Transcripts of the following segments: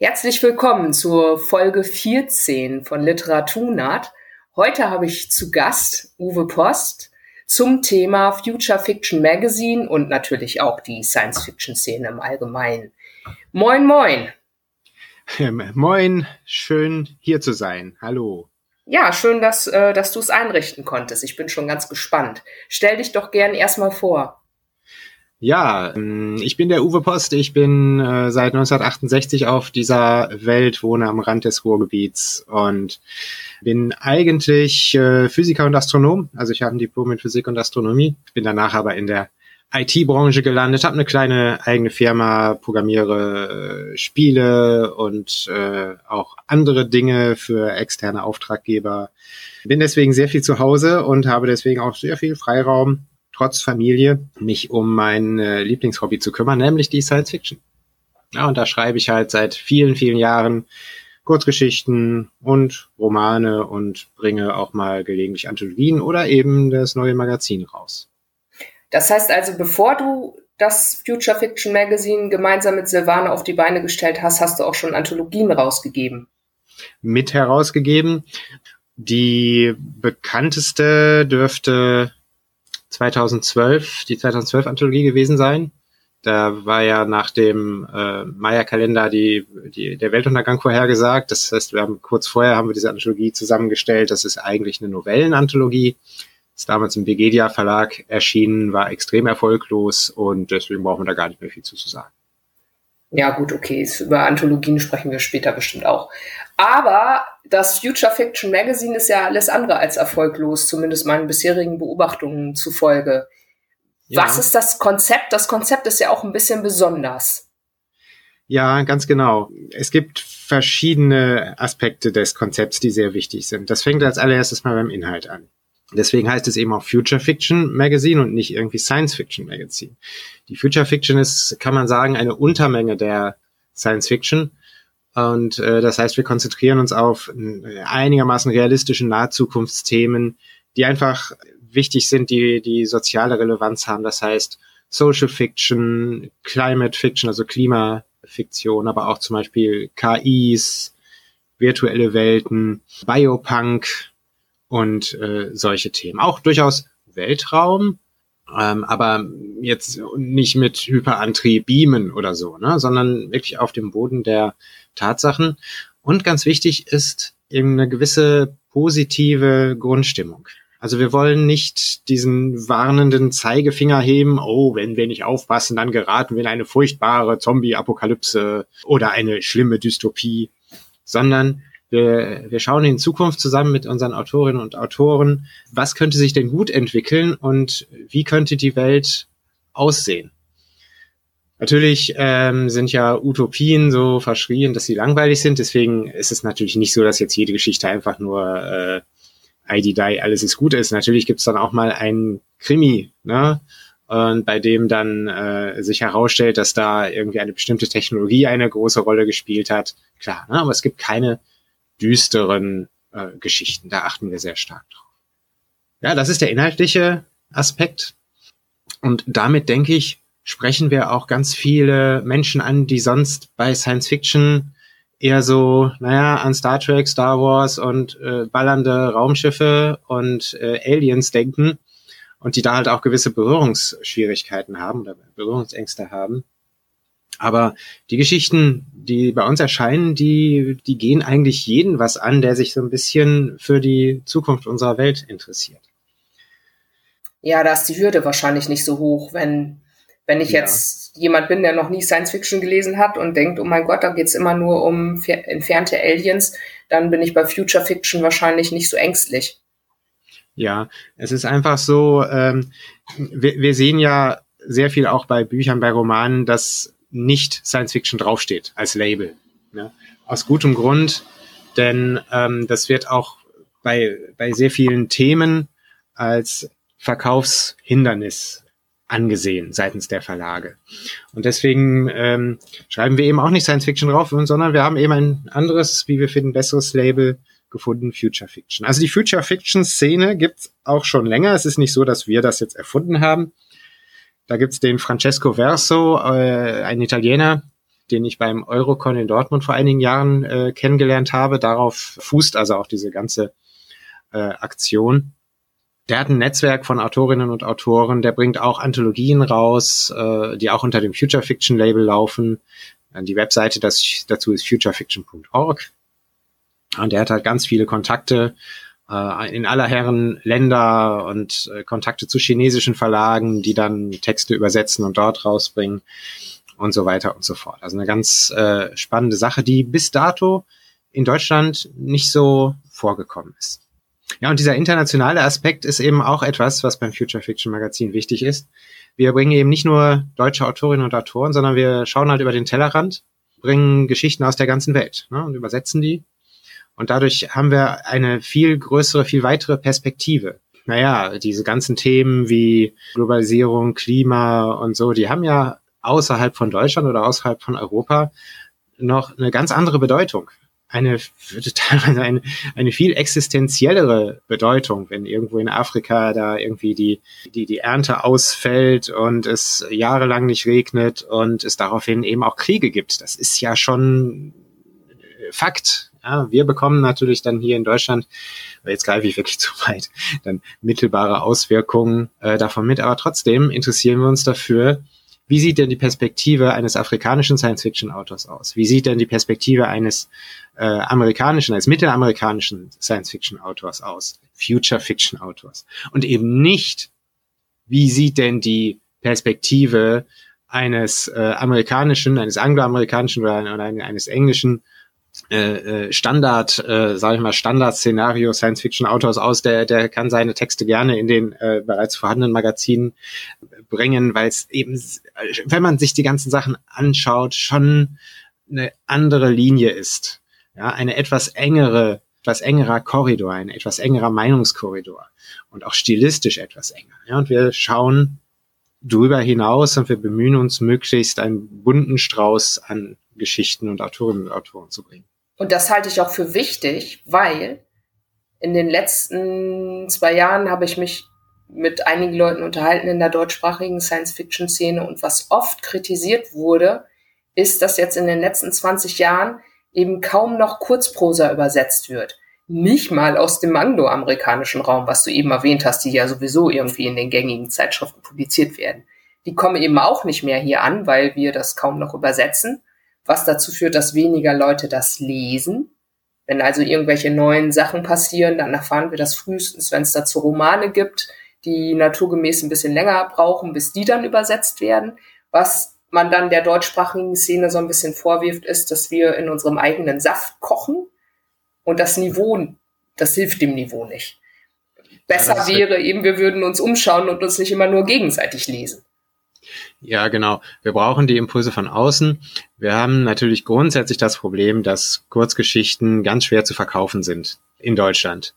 Herzlich willkommen zur Folge 14 von Literatunat. Heute habe ich zu Gast Uwe Post zum Thema Future Fiction Magazine und natürlich auch die Science Fiction Szene im Allgemeinen. Moin, moin. moin, schön hier zu sein. Hallo. Ja, schön, dass, äh, dass du es einrichten konntest. Ich bin schon ganz gespannt. Stell dich doch gern erstmal vor. Ja, ähm, ich bin der Uwe Post. Ich bin äh, seit 1968 auf dieser Welt, wohne am Rand des Ruhrgebiets und bin eigentlich äh, Physiker und Astronom. Also ich habe ein Diplom in Physik und Astronomie. Bin danach aber in der IT-Branche gelandet, habe eine kleine eigene Firma, programmiere äh, Spiele und äh, auch andere Dinge für externe Auftraggeber. Bin deswegen sehr viel zu Hause und habe deswegen auch sehr viel Freiraum trotz Familie, mich um mein äh, Lieblingshobby zu kümmern, nämlich die Science Fiction. Ja, und da schreibe ich halt seit vielen, vielen Jahren Kurzgeschichten und Romane und bringe auch mal gelegentlich Anthologien oder eben das neue Magazin raus. Das heißt also, bevor du das Future Fiction Magazine gemeinsam mit Silvana auf die Beine gestellt hast, hast du auch schon Anthologien rausgegeben. Mit herausgegeben. Die bekannteste dürfte 2012, die 2012-Anthologie gewesen sein. Da war ja nach dem äh, Maya-Kalender die, die, der Weltuntergang vorhergesagt. Das heißt, wir haben kurz vorher haben wir diese Anthologie zusammengestellt. Das ist eigentlich eine Novellenanthologie. Ist damals im Begedia Verlag erschienen, war extrem erfolglos und deswegen brauchen wir da gar nicht mehr viel zu, zu sagen. Ja, gut, okay. Über Anthologien sprechen wir später bestimmt auch. Aber das Future Fiction Magazine ist ja alles andere als erfolglos, zumindest meinen bisherigen Beobachtungen zufolge. Ja. Was ist das Konzept? Das Konzept ist ja auch ein bisschen besonders. Ja, ganz genau. Es gibt verschiedene Aspekte des Konzepts, die sehr wichtig sind. Das fängt als allererstes mal beim Inhalt an. Deswegen heißt es eben auch Future Fiction Magazine und nicht irgendwie Science Fiction Magazine. Die Future Fiction ist, kann man sagen, eine Untermenge der Science Fiction. Und äh, das heißt, wir konzentrieren uns auf äh, einigermaßen realistische Nahzukunftsthemen, die einfach wichtig sind, die die soziale Relevanz haben. Das heißt Social Fiction, Climate Fiction, also Klimafiktion, aber auch zum Beispiel KIs, virtuelle Welten, Biopunk, und äh, solche Themen. Auch durchaus Weltraum, ähm, aber jetzt nicht mit Hyperantrieb beamen oder so, ne, sondern wirklich auf dem Boden der Tatsachen. Und ganz wichtig ist eben eine gewisse positive Grundstimmung. Also wir wollen nicht diesen warnenden Zeigefinger heben, oh, wenn wir nicht aufpassen, dann geraten wir in eine furchtbare Zombie-Apokalypse oder eine schlimme Dystopie, sondern wir, wir schauen in Zukunft zusammen mit unseren Autorinnen und Autoren, was könnte sich denn gut entwickeln und wie könnte die Welt aussehen. Natürlich ähm, sind ja Utopien so verschrien, dass sie langweilig sind. Deswegen ist es natürlich nicht so, dass jetzt jede Geschichte einfach nur äh, ID Die, alles ist gut ist. Natürlich gibt es dann auch mal einen Krimi, ne? Und bei dem dann äh, sich herausstellt, dass da irgendwie eine bestimmte Technologie eine große Rolle gespielt hat. Klar, ne? aber es gibt keine düsteren äh, Geschichten. Da achten wir sehr stark drauf. Ja, das ist der inhaltliche Aspekt. Und damit denke ich, sprechen wir auch ganz viele Menschen an, die sonst bei Science Fiction eher so, naja, an Star Trek, Star Wars und äh, ballernde Raumschiffe und äh, Aliens denken und die da halt auch gewisse Berührungsschwierigkeiten haben oder Berührungsängste haben. Aber die Geschichten, die bei uns erscheinen, die, die gehen eigentlich jeden was an, der sich so ein bisschen für die Zukunft unserer Welt interessiert. Ja, da ist die Hürde wahrscheinlich nicht so hoch, wenn, wenn ich ja. jetzt jemand bin, der noch nie Science Fiction gelesen hat und denkt, oh mein Gott, da geht's immer nur um entfernte Aliens, dann bin ich bei Future Fiction wahrscheinlich nicht so ängstlich. Ja, es ist einfach so, ähm, wir, wir sehen ja sehr viel auch bei Büchern, bei Romanen, dass nicht Science Fiction draufsteht als Label. Ne? Aus gutem Grund, denn ähm, das wird auch bei, bei sehr vielen Themen als Verkaufshindernis angesehen seitens der Verlage. Und deswegen ähm, schreiben wir eben auch nicht Science Fiction drauf, sondern wir haben eben ein anderes, wie wir finden, besseres Label gefunden, Future Fiction. Also die Future Fiction Szene gibt's auch schon länger. Es ist nicht so, dass wir das jetzt erfunden haben. Da gibt's den Francesco Verso, äh, ein Italiener, den ich beim Eurocon in Dortmund vor einigen Jahren äh, kennengelernt habe. Darauf fußt also auch diese ganze äh, Aktion. Der hat ein Netzwerk von Autorinnen und Autoren, der bringt auch Anthologien raus, äh, die auch unter dem Future Fiction Label laufen. Die Webseite das, dazu ist futurefiction.org. Und der hat halt ganz viele Kontakte äh, in aller Herren Länder und äh, Kontakte zu chinesischen Verlagen, die dann Texte übersetzen und dort rausbringen und so weiter und so fort. Also eine ganz äh, spannende Sache, die bis dato in Deutschland nicht so vorgekommen ist. Ja, und dieser internationale Aspekt ist eben auch etwas, was beim Future Fiction Magazin wichtig ist. Wir bringen eben nicht nur deutsche Autorinnen und Autoren, sondern wir schauen halt über den Tellerrand, bringen Geschichten aus der ganzen Welt ne, und übersetzen die und dadurch haben wir eine viel größere, viel weitere Perspektive. Naja, diese ganzen Themen wie Globalisierung, Klima und so, die haben ja außerhalb von Deutschland oder außerhalb von Europa noch eine ganz andere Bedeutung. Eine, eine, eine viel existenziellere Bedeutung, wenn irgendwo in Afrika da irgendwie die, die, die Ernte ausfällt und es jahrelang nicht regnet und es daraufhin eben auch Kriege gibt. Das ist ja schon Fakt. Ja, wir bekommen natürlich dann hier in Deutschland, jetzt greife ich wirklich zu weit, dann mittelbare Auswirkungen äh, davon mit. Aber trotzdem interessieren wir uns dafür, wie sieht denn die Perspektive eines afrikanischen Science-Fiction-Autors aus? Wie sieht denn die Perspektive eines äh, amerikanischen, eines mittelamerikanischen Science-Fiction-Autors aus? Future-Fiction-Autors. Und eben nicht, wie sieht denn die Perspektive eines äh, amerikanischen, eines angloamerikanischen oder, oder eines englischen äh, äh, Standard, äh, sage ich mal, Standard-Szenario Science-Fiction-Autors aus, der, der kann seine Texte gerne in den äh, bereits vorhandenen Magazinen bringen, weil es eben, wenn man sich die ganzen Sachen anschaut, schon eine andere Linie ist. Ja, eine etwas engere, etwas engerer Korridor, ein etwas engerer Meinungskorridor und auch stilistisch etwas enger. Ja, und wir schauen drüber hinaus und wir bemühen uns möglichst einen bunten Strauß an Geschichten und Autorinnen und Autoren zu bringen. Und das halte ich auch für wichtig, weil in den letzten zwei Jahren habe ich mich mit einigen Leuten unterhalten in der deutschsprachigen Science-Fiction-Szene und was oft kritisiert wurde, ist, dass jetzt in den letzten 20 Jahren eben kaum noch Kurzprosa übersetzt wird. Nicht mal aus dem angloamerikanischen Raum, was du eben erwähnt hast, die ja sowieso irgendwie in den gängigen Zeitschriften publiziert werden. Die kommen eben auch nicht mehr hier an, weil wir das kaum noch übersetzen was dazu führt, dass weniger Leute das lesen. Wenn also irgendwelche neuen Sachen passieren, dann erfahren wir das frühestens, wenn es dazu Romane gibt, die naturgemäß ein bisschen länger brauchen, bis die dann übersetzt werden. Was man dann der deutschsprachigen Szene so ein bisschen vorwirft, ist, dass wir in unserem eigenen Saft kochen und das Niveau, das hilft dem Niveau nicht. Besser ja, wäre eben, wir würden uns umschauen und uns nicht immer nur gegenseitig lesen. Ja, genau. Wir brauchen die Impulse von außen. Wir haben natürlich grundsätzlich das Problem, dass Kurzgeschichten ganz schwer zu verkaufen sind in Deutschland.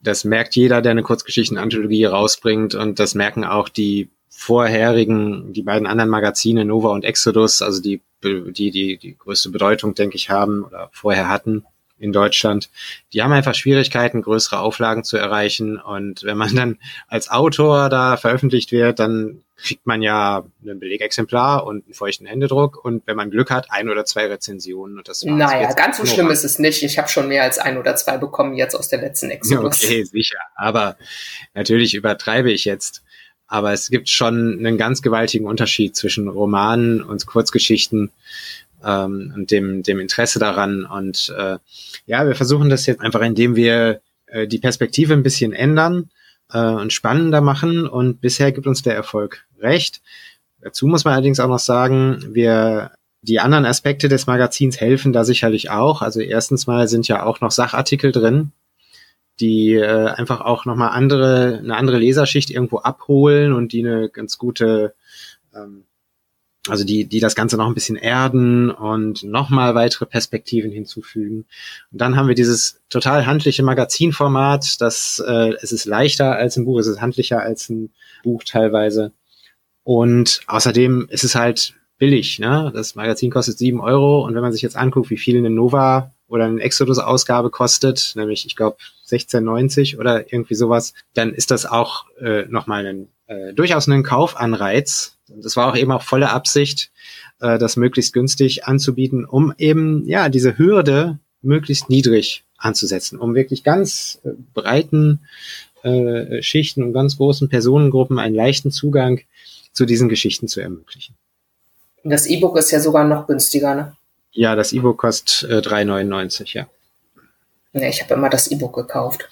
Das merkt jeder, der eine Kurzgeschichtenanthologie rausbringt und das merken auch die vorherigen, die beiden anderen Magazine, Nova und Exodus, also die, die, die, die größte Bedeutung, denke ich, haben oder vorher hatten in Deutschland. Die haben einfach Schwierigkeiten, größere Auflagen zu erreichen. Und wenn man dann als Autor da veröffentlicht wird, dann kriegt man ja ein Belegexemplar und einen feuchten Händedruck und wenn man Glück hat, ein oder zwei Rezensionen und das war's. Naja, ganz so schlimm ist es nicht. Ich habe schon mehr als ein oder zwei bekommen jetzt aus der letzten Exodus. Okay, sicher. Aber natürlich übertreibe ich jetzt. Aber es gibt schon einen ganz gewaltigen Unterschied zwischen Romanen und Kurzgeschichten ähm, und dem, dem Interesse daran. Und äh, ja, wir versuchen das jetzt einfach, indem wir äh, die Perspektive ein bisschen ändern äh, und spannender machen. Und bisher gibt uns der Erfolg recht. Dazu muss man allerdings auch noch sagen, wir die anderen Aspekte des Magazins helfen da sicherlich auch. Also erstens mal sind ja auch noch Sachartikel drin, die äh, einfach auch nochmal andere, eine andere Leserschicht irgendwo abholen und die eine ganz gute ähm, also die, die das Ganze noch ein bisschen erden und nochmal weitere Perspektiven hinzufügen. Und dann haben wir dieses total handliche Magazinformat, das äh, es ist leichter als ein Buch, es ist handlicher als ein Buch teilweise. Und außerdem ist es halt billig, ne? Das Magazin kostet sieben Euro und wenn man sich jetzt anguckt, wie viel eine Nova oder eine Exodus-Ausgabe kostet, nämlich ich glaube 16,90 oder irgendwie sowas, dann ist das auch äh, nochmal ein, äh, durchaus ein Kaufanreiz, das war auch eben auch volle Absicht, äh, das möglichst günstig anzubieten, um eben ja diese Hürde möglichst niedrig anzusetzen, um wirklich ganz äh, breiten äh, Schichten und ganz großen Personengruppen einen leichten Zugang zu diesen Geschichten zu ermöglichen. Das E-Book ist ja sogar noch günstiger, ne? Ja, das E-Book kostet äh, 3,99, ja. Ja, ich habe immer das E-Book gekauft.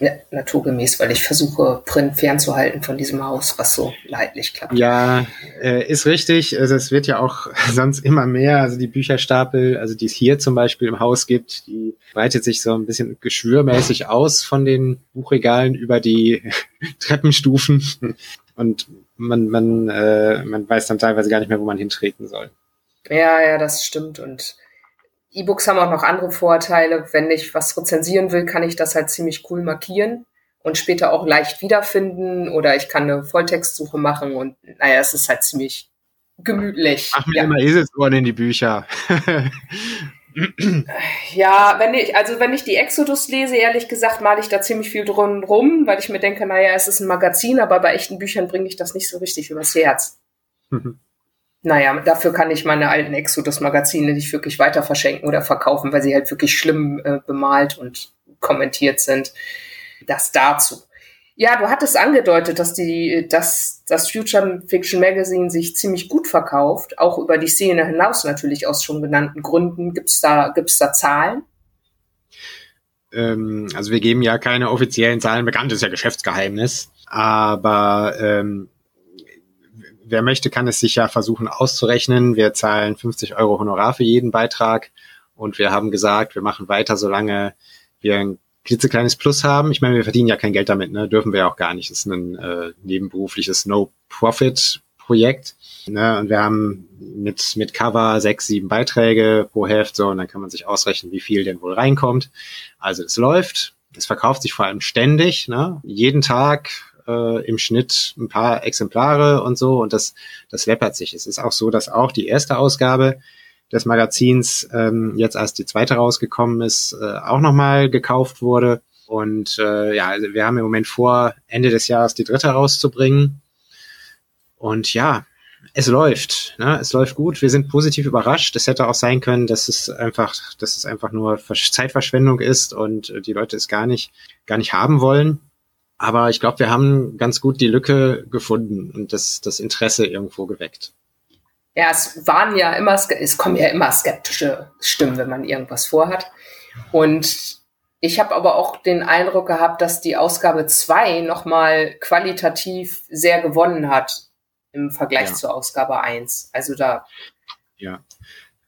Ja, naturgemäß, weil ich versuche, Print fernzuhalten von diesem Haus, was so leidlich klappt. Ja, äh, ist richtig. Also es wird ja auch sonst immer mehr. Also die Bücherstapel, also die es hier zum Beispiel im Haus gibt, die breitet sich so ein bisschen geschwürmäßig aus von den Buchregalen über die Treppenstufen. Und man, man, äh, man weiß dann teilweise gar nicht mehr, wo man hintreten soll. Ja, ja, das stimmt. Und E-Books haben auch noch andere Vorteile. Wenn ich was rezensieren will, kann ich das halt ziemlich cool markieren und später auch leicht wiederfinden oder ich kann eine Volltextsuche machen und naja, es ist halt ziemlich gemütlich. Mach mir ja. immer Eselsohren in die Bücher. ja, wenn ich, also wenn ich die Exodus lese, ehrlich gesagt, male ich da ziemlich viel drum rum, weil ich mir denke, naja, es ist ein Magazin, aber bei echten Büchern bringe ich das nicht so richtig übers Herz. naja, dafür kann ich meine alten Exodus-Magazine nicht wirklich weiter verschenken oder verkaufen, weil sie halt wirklich schlimm äh, bemalt und kommentiert sind. Das dazu. Ja, du hattest angedeutet, dass die, dass das Future Fiction Magazine sich ziemlich gut verkauft, auch über die Szene hinaus natürlich aus schon genannten Gründen. Gibt's da, gibt's da Zahlen? Ähm, also wir geben ja keine offiziellen Zahlen bekannt, ist ja Geschäftsgeheimnis. Aber ähm, wer möchte, kann es sich ja versuchen auszurechnen. Wir zahlen 50 Euro Honorar für jeden Beitrag und wir haben gesagt, wir machen weiter, solange wir ein klitzekleines Plus haben. Ich meine, wir verdienen ja kein Geld damit, ne? dürfen wir ja auch gar nicht. Das ist ein äh, nebenberufliches No-Profit-Projekt. Ne? Und wir haben mit, mit Cover sechs, sieben Beiträge pro Hälfte so, und dann kann man sich ausrechnen, wie viel denn wohl reinkommt. Also es läuft. Es verkauft sich vor allem ständig, ne? jeden Tag äh, im Schnitt ein paar Exemplare und so und das, das läppert sich. Es ist auch so, dass auch die erste Ausgabe des Magazins ähm, jetzt als die zweite rausgekommen ist, äh, auch nochmal gekauft wurde. Und äh, ja, also wir haben im Moment vor, Ende des Jahres die dritte rauszubringen. Und ja, es läuft, ne? es läuft gut. Wir sind positiv überrascht. Es hätte auch sein können, dass es einfach, dass es einfach nur Zeitverschwendung ist und die Leute es gar nicht, gar nicht haben wollen. Aber ich glaube, wir haben ganz gut die Lücke gefunden und das, das Interesse irgendwo geweckt. Ja, es waren ja immer, es kommen ja immer skeptische Stimmen, wenn man irgendwas vorhat. Und ich habe aber auch den Eindruck gehabt, dass die Ausgabe 2 nochmal qualitativ sehr gewonnen hat im Vergleich ja. zur Ausgabe 1. Also da. Ja.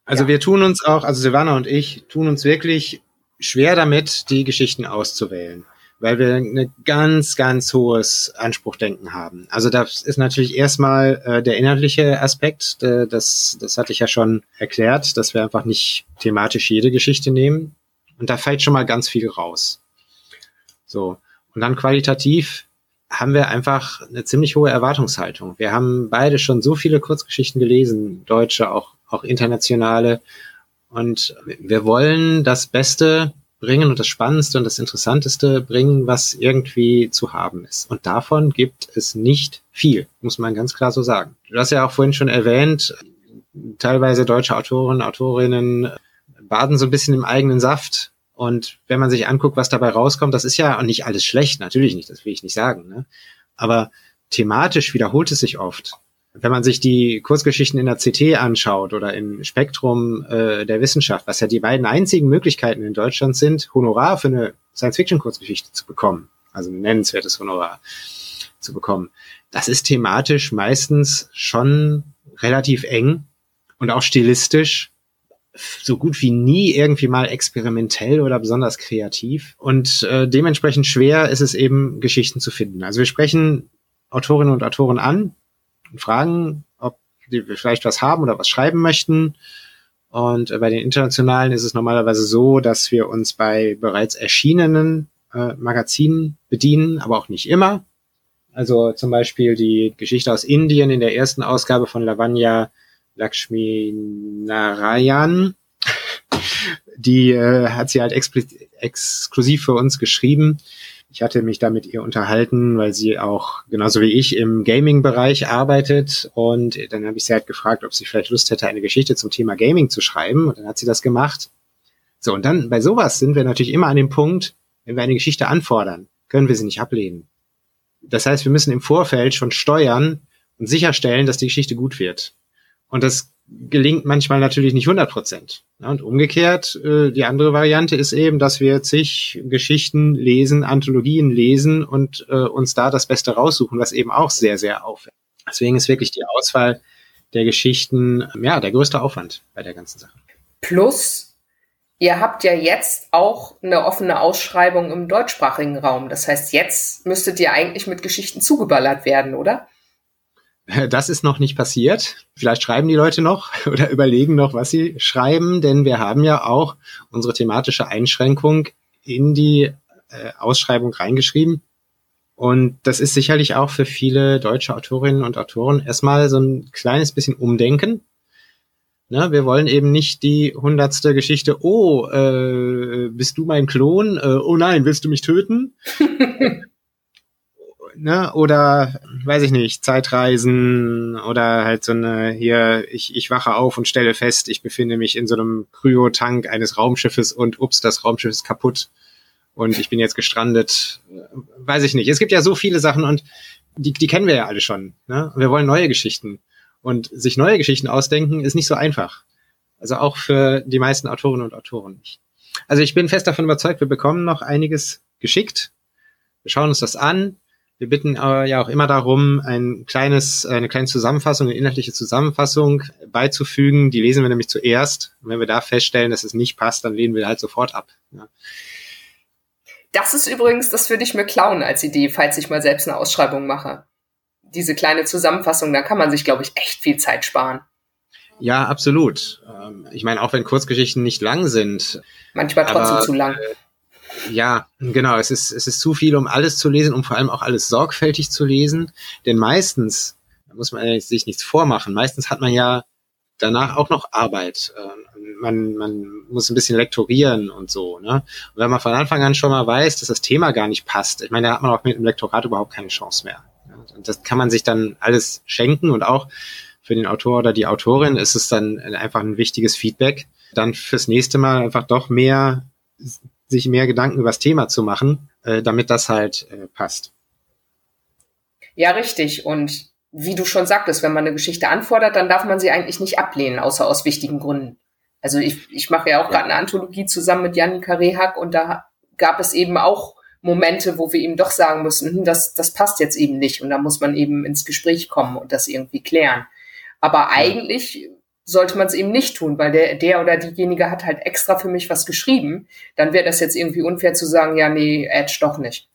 Also ja. wir tun uns auch, also Silvana und ich tun uns wirklich schwer damit, die Geschichten auszuwählen weil wir ein ganz, ganz hohes Anspruchdenken haben. Also das ist natürlich erstmal äh, der inhaltliche Aspekt. Äh, das, das hatte ich ja schon erklärt, dass wir einfach nicht thematisch jede Geschichte nehmen. Und da fällt schon mal ganz viel raus. So. Und dann qualitativ haben wir einfach eine ziemlich hohe Erwartungshaltung. Wir haben beide schon so viele Kurzgeschichten gelesen, deutsche, auch, auch internationale. Und wir wollen das Beste bringen und das Spannendste und das Interessanteste bringen, was irgendwie zu haben ist. Und davon gibt es nicht viel, muss man ganz klar so sagen. Du hast ja auch vorhin schon erwähnt, teilweise deutsche Autoren, Autorinnen baden so ein bisschen im eigenen Saft. Und wenn man sich anguckt, was dabei rauskommt, das ist ja auch nicht alles schlecht, natürlich nicht, das will ich nicht sagen. Ne? Aber thematisch wiederholt es sich oft wenn man sich die Kurzgeschichten in der CT anschaut oder im Spektrum äh, der Wissenschaft, was ja die beiden einzigen Möglichkeiten in Deutschland sind, Honorar für eine Science-Fiction-Kurzgeschichte zu bekommen, also ein nennenswertes Honorar zu bekommen, das ist thematisch meistens schon relativ eng und auch stilistisch so gut wie nie irgendwie mal experimentell oder besonders kreativ. Und äh, dementsprechend schwer ist es eben, Geschichten zu finden. Also wir sprechen Autorinnen und Autoren an, fragen, ob die vielleicht was haben oder was schreiben möchten. Und äh, bei den internationalen ist es normalerweise so, dass wir uns bei bereits erschienenen äh, Magazinen bedienen, aber auch nicht immer. Also zum Beispiel die Geschichte aus Indien in der ersten Ausgabe von Lavanya Lakshmi Narayan. Die äh, hat sie halt exklusiv für uns geschrieben. Ich hatte mich da mit ihr unterhalten, weil sie auch genauso wie ich im Gaming-Bereich arbeitet. Und dann habe ich sie halt gefragt, ob sie vielleicht Lust hätte, eine Geschichte zum Thema Gaming zu schreiben. Und dann hat sie das gemacht. So, und dann bei sowas sind wir natürlich immer an dem Punkt, wenn wir eine Geschichte anfordern, können wir sie nicht ablehnen. Das heißt, wir müssen im Vorfeld schon steuern und sicherstellen, dass die Geschichte gut wird. Und das gelingt manchmal natürlich nicht 100 Prozent. Und umgekehrt, äh, die andere Variante ist eben, dass wir zig Geschichten lesen, Anthologien lesen und äh, uns da das Beste raussuchen, was eben auch sehr, sehr aufwendig Deswegen ist wirklich die Auswahl der Geschichten, ja, der größte Aufwand bei der ganzen Sache. Plus, ihr habt ja jetzt auch eine offene Ausschreibung im deutschsprachigen Raum. Das heißt, jetzt müsstet ihr eigentlich mit Geschichten zugeballert werden, oder? Das ist noch nicht passiert. Vielleicht schreiben die Leute noch oder überlegen noch, was sie schreiben, denn wir haben ja auch unsere thematische Einschränkung in die äh, Ausschreibung reingeschrieben. Und das ist sicherlich auch für viele deutsche Autorinnen und Autoren erstmal so ein kleines bisschen Umdenken. Ne, wir wollen eben nicht die hundertste Geschichte, oh, äh, bist du mein Klon? Äh, oh nein, willst du mich töten? ne? Oder weiß ich nicht, Zeitreisen oder halt so eine hier, ich, ich wache auf und stelle fest, ich befinde mich in so einem Kryotank eines Raumschiffes und ups, das Raumschiff ist kaputt und ich bin jetzt gestrandet. Weiß ich nicht. Es gibt ja so viele Sachen und die, die kennen wir ja alle schon. Ne? Wir wollen neue Geschichten. Und sich neue Geschichten ausdenken ist nicht so einfach. Also auch für die meisten Autorinnen und Autoren nicht. Also ich bin fest davon überzeugt, wir bekommen noch einiges geschickt. Wir schauen uns das an. Wir bitten aber ja auch immer darum, ein kleines, eine kleine Zusammenfassung, eine inhaltliche Zusammenfassung beizufügen. Die lesen wir nämlich zuerst. Und wenn wir da feststellen, dass es nicht passt, dann lehnen wir halt sofort ab. Ja. Das ist übrigens, das würde ich mir klauen als Idee, falls ich mal selbst eine Ausschreibung mache. Diese kleine Zusammenfassung, da kann man sich, glaube ich, echt viel Zeit sparen. Ja, absolut. Ähm, ich meine, auch wenn Kurzgeschichten nicht lang sind. Manchmal trotzdem aber, zu lang. Ja, genau. Es ist, es ist zu viel, um alles zu lesen, um vor allem auch alles sorgfältig zu lesen. Denn meistens, da muss man sich nichts vormachen, meistens hat man ja danach auch noch Arbeit. Ähm, man, man muss ein bisschen lektorieren und so. Ne? Und wenn man von Anfang an schon mal weiß, dass das Thema gar nicht passt, ich meine, da hat man auch mit dem Lektorat überhaupt keine Chance mehr. Und das kann man sich dann alles schenken und auch für den Autor oder die Autorin ist es dann einfach ein wichtiges Feedback, dann fürs nächste Mal einfach doch mehr sich mehr Gedanken über das Thema zu machen, äh, damit das halt äh, passt. Ja, richtig. Und wie du schon sagtest, wenn man eine Geschichte anfordert, dann darf man sie eigentlich nicht ablehnen, außer aus wichtigen Gründen. Also ich, ich mache ja auch ja. gerade eine Anthologie zusammen mit Janika Rehak und da gab es eben auch Momente, wo wir ihm doch sagen müssen, hm, das, das passt jetzt eben nicht und da muss man eben ins Gespräch kommen und das irgendwie klären. Aber eigentlich sollte man es eben nicht tun, weil der, der oder diejenige hat halt extra für mich was geschrieben. Dann wäre das jetzt irgendwie unfair zu sagen, ja, nee, Edge doch nicht.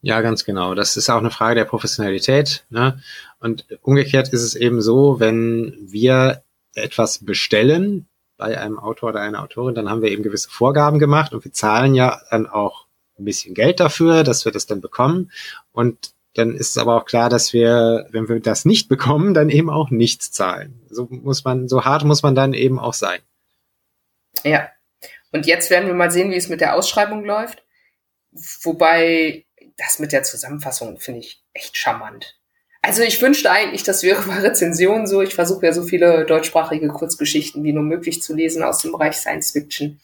Ja, ganz genau. Das ist auch eine Frage der Professionalität. Ne? Und umgekehrt ist es eben so, wenn wir etwas bestellen bei einem Autor oder einer Autorin, dann haben wir eben gewisse Vorgaben gemacht und wir zahlen ja dann auch ein bisschen Geld dafür, dass wir das dann bekommen. Und dann ist es aber auch klar, dass wir, wenn wir das nicht bekommen, dann eben auch nichts zahlen. So muss man, so hart muss man dann eben auch sein. Ja. Und jetzt werden wir mal sehen, wie es mit der Ausschreibung läuft. Wobei das mit der Zusammenfassung finde ich echt charmant. Also ich wünschte eigentlich, das wäre bei Rezensionen so. Ich versuche ja so viele deutschsprachige Kurzgeschichten wie nur möglich zu lesen aus dem Bereich Science Fiction.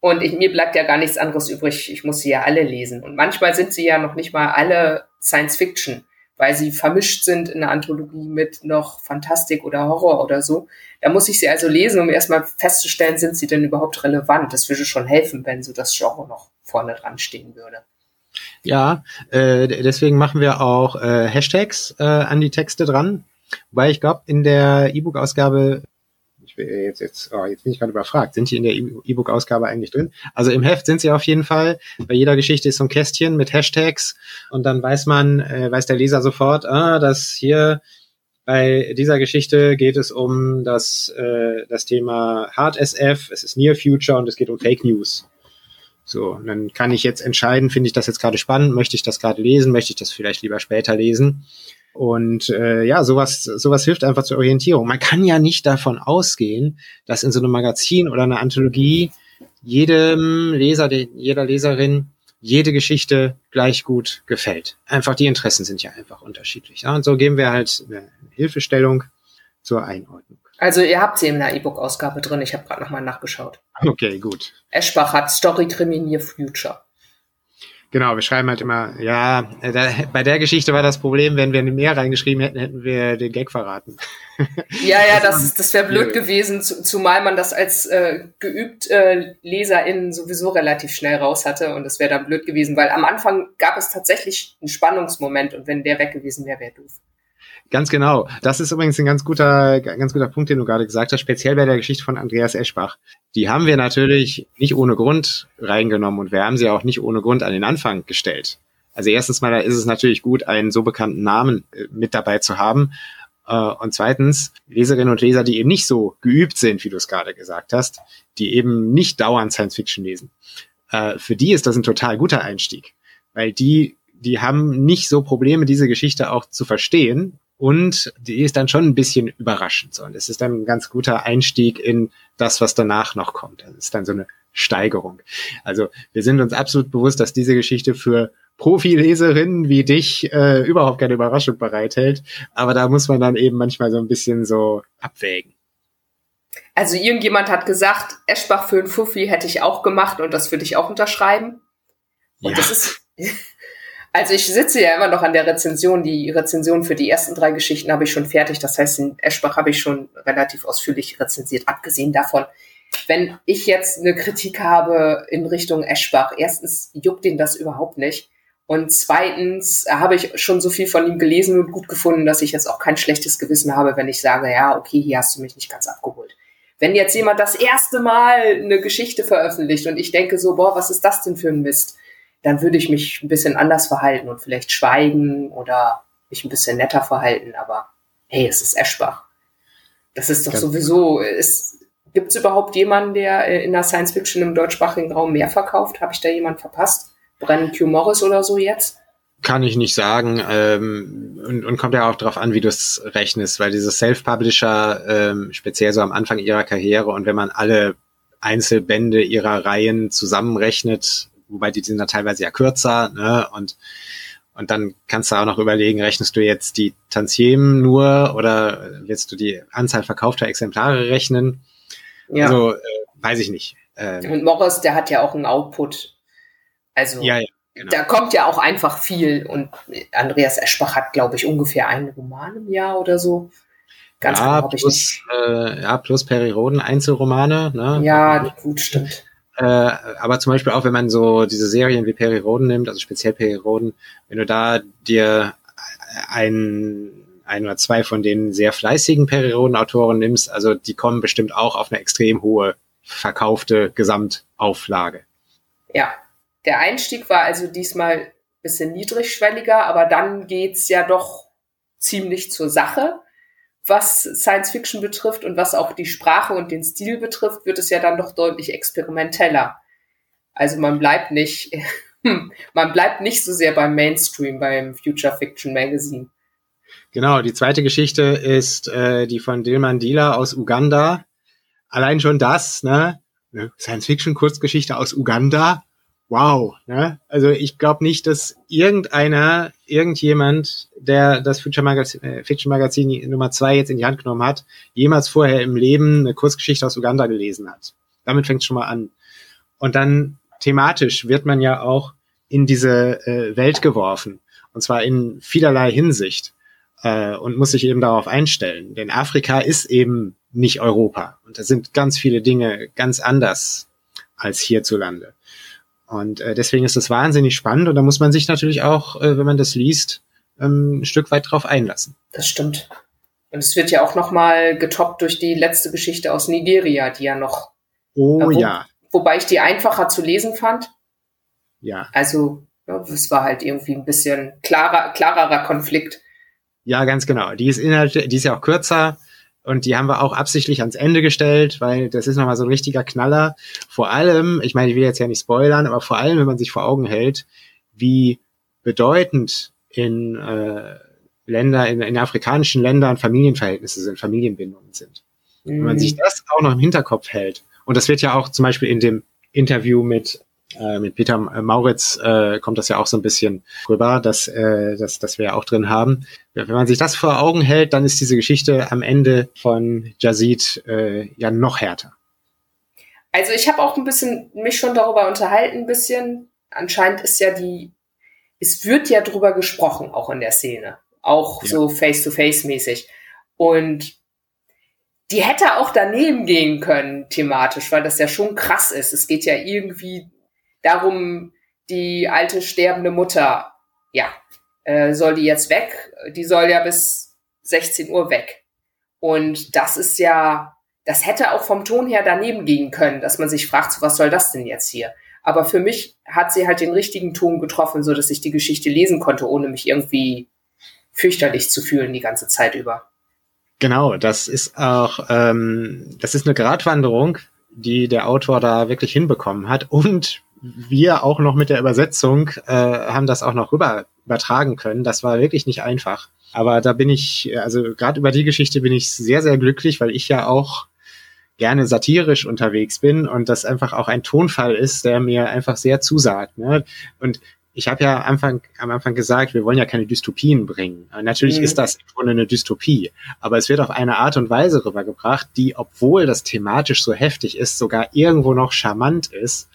Und ich, mir bleibt ja gar nichts anderes übrig. Ich muss sie ja alle lesen. Und manchmal sind sie ja noch nicht mal alle Science Fiction, weil sie vermischt sind in der Anthologie mit noch Fantastik oder Horror oder so. Da muss ich sie also lesen, um erstmal festzustellen, sind sie denn überhaupt relevant. Das würde schon helfen, wenn so das Genre noch vorne dran stehen würde. Ja, äh, deswegen machen wir auch äh, Hashtags äh, an die Texte dran. Wobei ich glaube, in der E-Book-Ausgabe jetzt, jetzt, oh, jetzt bin ich gerade überfragt, sind die in der E-Book-Ausgabe eigentlich drin? Also im Heft sind sie auf jeden Fall. Bei jeder Geschichte ist so ein Kästchen mit Hashtags und dann weiß man, äh, weiß der Leser sofort, ah, dass hier bei dieser Geschichte geht es um das, äh, das Thema Hard SF, es ist Near Future und es geht um Fake News. So, dann kann ich jetzt entscheiden, finde ich das jetzt gerade spannend, möchte ich das gerade lesen, möchte ich das vielleicht lieber später lesen. Und äh, ja, sowas, sowas hilft einfach zur Orientierung. Man kann ja nicht davon ausgehen, dass in so einem Magazin oder einer Anthologie jedem Leser, jeder Leserin jede Geschichte gleich gut gefällt. Einfach die Interessen sind ja einfach unterschiedlich. Ja? Und so geben wir halt eine Hilfestellung zur Einordnung. Also ihr habt sie in der E-Book-Ausgabe drin. Ich habe gerade nochmal nachgeschaut. Okay, gut. Eschbach hat Story Krimi Near Future. Genau, wir schreiben halt immer, ja, da, bei der Geschichte war das Problem, wenn wir mehr reingeschrieben hätten, hätten wir den Gag verraten. Ja, ja, das, das wäre blöd gewesen, zumal man das als äh, geübt äh, LeserInnen sowieso relativ schnell raus hatte und das wäre dann blöd gewesen, weil am Anfang gab es tatsächlich einen Spannungsmoment und wenn der weg gewesen wäre, wäre doof. Ganz genau. Das ist übrigens ein ganz guter, ganz guter Punkt, den du gerade gesagt hast, speziell bei der Geschichte von Andreas Eschbach. Die haben wir natürlich nicht ohne Grund reingenommen und wir haben sie auch nicht ohne Grund an den Anfang gestellt. Also erstens mal ist es natürlich gut, einen so bekannten Namen äh, mit dabei zu haben. Äh, und zweitens, Leserinnen und Leser, die eben nicht so geübt sind, wie du es gerade gesagt hast, die eben nicht dauernd Science Fiction lesen. Äh, für die ist das ein total guter Einstieg, weil die, die haben nicht so Probleme, diese Geschichte auch zu verstehen und die ist dann schon ein bisschen überraschend. So. Und es ist dann ein ganz guter Einstieg in das, was danach noch kommt. Das ist dann so eine Steigerung. Also wir sind uns absolut bewusst, dass diese Geschichte für Profileserinnen wie dich äh, überhaupt keine Überraschung bereithält. Aber da muss man dann eben manchmal so ein bisschen so abwägen. Also irgendjemand hat gesagt, Eschbach für ein Fuffi hätte ich auch gemacht und das würde ich auch unterschreiben. Und ja. das ist, also ich sitze ja immer noch an der Rezension. Die Rezension für die ersten drei Geschichten habe ich schon fertig. Das heißt, in Eschbach habe ich schon relativ ausführlich rezensiert. Abgesehen davon, wenn ich jetzt eine Kritik habe in Richtung Eschbach, erstens juckt ihn das überhaupt nicht. Und zweitens habe ich schon so viel von ihm gelesen und gut gefunden, dass ich jetzt auch kein schlechtes Gewissen habe, wenn ich sage, ja, okay, hier hast du mich nicht ganz abgeholt. Wenn jetzt jemand das erste Mal eine Geschichte veröffentlicht und ich denke so, boah, was ist das denn für ein Mist? Dann würde ich mich ein bisschen anders verhalten und vielleicht schweigen oder mich ein bisschen netter verhalten. Aber hey, es ist Eschbach. Das ist doch Ganz sowieso, es, gibt es überhaupt jemanden, der in der Science Fiction im deutschsprachigen Raum mehr verkauft? Habe ich da jemanden verpasst? Brennan Q. Morris oder so jetzt? Kann ich nicht sagen ähm, und, und kommt ja auch darauf an, wie du es rechnest, weil diese Self-Publisher ähm, speziell so am Anfang ihrer Karriere und wenn man alle Einzelbände ihrer Reihen zusammenrechnet, wobei die sind da teilweise ja kürzer, ne? Und und dann kannst du auch noch überlegen, rechnest du jetzt die Tantiemen nur oder willst du die Anzahl verkaufter Exemplare rechnen? Ja. Also, äh, weiß ich nicht. Ähm, und Morris, der hat ja auch einen Output. Also, ja, ja, genau. da kommt ja auch einfach viel. Und Andreas Eschbach hat, glaube ich, ungefähr einen Roman im Jahr oder so. Ganz ja, genau, plus, äh, ja, plus Periroden, Einzelromane. Ne? Ja, gut, stimmt. Äh, aber zum Beispiel auch, wenn man so diese Serien wie Perry Roden nimmt, also speziell Perry Roden, wenn du da dir ein, ein oder zwei von den sehr fleißigen Perry Roden Autoren nimmst, also die kommen bestimmt auch auf eine extrem hohe verkaufte Gesamtauflage. Ja, der Einstieg war also diesmal bisschen niedrigschwelliger, aber dann geht's ja doch ziemlich zur Sache was Science Fiction betrifft und was auch die Sprache und den Stil betrifft, wird es ja dann doch deutlich experimenteller. Also man bleibt nicht, man bleibt nicht so sehr beim Mainstream, beim Future Fiction Magazine. Genau, die zweite Geschichte ist äh, die von Dilman Dila aus Uganda. Allein schon das, ne? Science Fiction Kurzgeschichte aus Uganda wow. Ne? Also ich glaube nicht, dass irgendeiner, irgendjemand, der das Future Magazin, äh, Fiction Magazin Nummer zwei jetzt in die Hand genommen hat, jemals vorher im Leben eine Kurzgeschichte aus Uganda gelesen hat. Damit fängt es schon mal an. Und dann thematisch wird man ja auch in diese äh, Welt geworfen. Und zwar in vielerlei Hinsicht. Äh, und muss sich eben darauf einstellen. Denn Afrika ist eben nicht Europa. Und da sind ganz viele Dinge ganz anders als hierzulande. Und äh, deswegen ist das wahnsinnig spannend und da muss man sich natürlich auch, äh, wenn man das liest, ähm, ein Stück weit drauf einlassen. Das stimmt. Und es wird ja auch nochmal getoppt durch die letzte Geschichte aus Nigeria, die ja noch. Oh äh, wo, ja. Wobei ich die einfacher zu lesen fand. Ja. Also, ja, es war halt irgendwie ein bisschen klarer, klarerer Konflikt. Ja, ganz genau. Die ist inhalt, die ist ja auch kürzer. Und die haben wir auch absichtlich ans Ende gestellt, weil das ist nochmal so ein richtiger Knaller. Vor allem, ich meine, ich will jetzt ja nicht spoilern, aber vor allem, wenn man sich vor Augen hält, wie bedeutend in äh, Länder, in, in afrikanischen Ländern Familienverhältnisse sind, Familienbindungen sind. Mhm. Wenn man sich mhm. das auch noch im Hinterkopf hält, und das wird ja auch zum Beispiel in dem Interview mit Äh, mit Peter Mauritz äh, kommt das ja auch so ein bisschen rüber, dass, äh, dass, dass wir ja auch drin haben. Wenn man sich das vor Augen hält, dann ist diese Geschichte am Ende von Jazid äh, ja noch härter. Also ich habe auch ein bisschen mich schon darüber unterhalten, ein bisschen. Anscheinend ist ja die, es wird ja drüber gesprochen, auch in der Szene. Auch ja. so face-to-face-mäßig. Und die hätte auch daneben gehen können, thematisch, weil das ja schon krass ist. Es geht ja irgendwie darum, die alte sterbende Mutter, ja, äh, soll die jetzt weg? Die soll ja bis 16 Uhr weg. Und das ist ja, das hätte auch vom Ton her daneben gehen können, dass man sich fragt, was soll das denn jetzt hier? Aber für mich hat sie halt den richtigen Ton getroffen, so dass ich die Geschichte lesen konnte, ohne mich irgendwie fürchterlich zu fühlen die ganze Zeit über. Genau, das ist auch, ähm, das ist eine Gratwanderung, die der Autor da wirklich hinbekommen hat. Und wir auch noch mit der Übersetzung äh, haben das auch noch rüber übertragen können. Das war wirklich nicht einfach. Aber da bin ich, also gerade über die Geschichte bin ich sehr, sehr glücklich, weil ich ja auch gerne satirisch unterwegs bin und das einfach auch ein Tonfall ist, der mir einfach sehr zusagt. Ne? Und ich habe ja Anfang, am Anfang gesagt, wir wollen ja keine Dystopien bringen. Natürlich mhm. ist das im Grunde eine Dystopie, aber es wird auf eine Art und Weise rübergebracht, die, obwohl das thematisch so heftig ist, sogar irgendwo noch charmant ist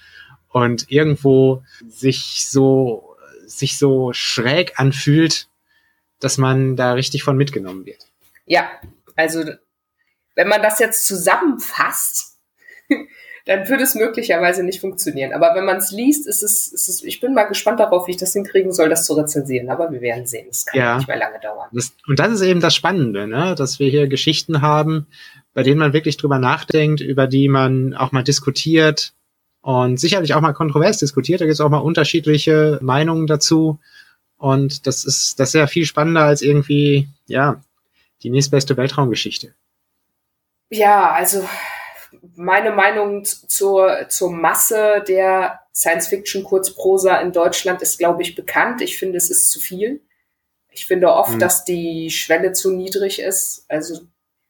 und irgendwo sich so, sich so schräg anfühlt, dass man da richtig von mitgenommen wird. Ja, also wenn man das jetzt zusammenfasst, dann würde es möglicherweise nicht funktionieren. Aber wenn man es liest, ist es, ist es, ich bin mal gespannt darauf, wie ich das hinkriegen soll, das zu rezensieren. Aber wir werden sehen. Es kann ja. nicht mehr lange dauern. Das, und das ist eben das Spannende, ne? dass wir hier Geschichten haben, bei denen man wirklich drüber nachdenkt, über die man auch mal diskutiert und sicherlich auch mal kontrovers diskutiert. Da gibt es auch mal unterschiedliche Meinungen dazu. Und das ist, das ist ja viel spannender als irgendwie, ja, die nächstbeste Weltraumgeschichte. Ja, also meine Meinung zur, zur Masse der Science-Fiction-Kurzprosa in Deutschland ist, glaube ich, bekannt. Ich finde, es ist zu viel. Ich finde oft, mhm. dass die Schwelle zu niedrig ist. Also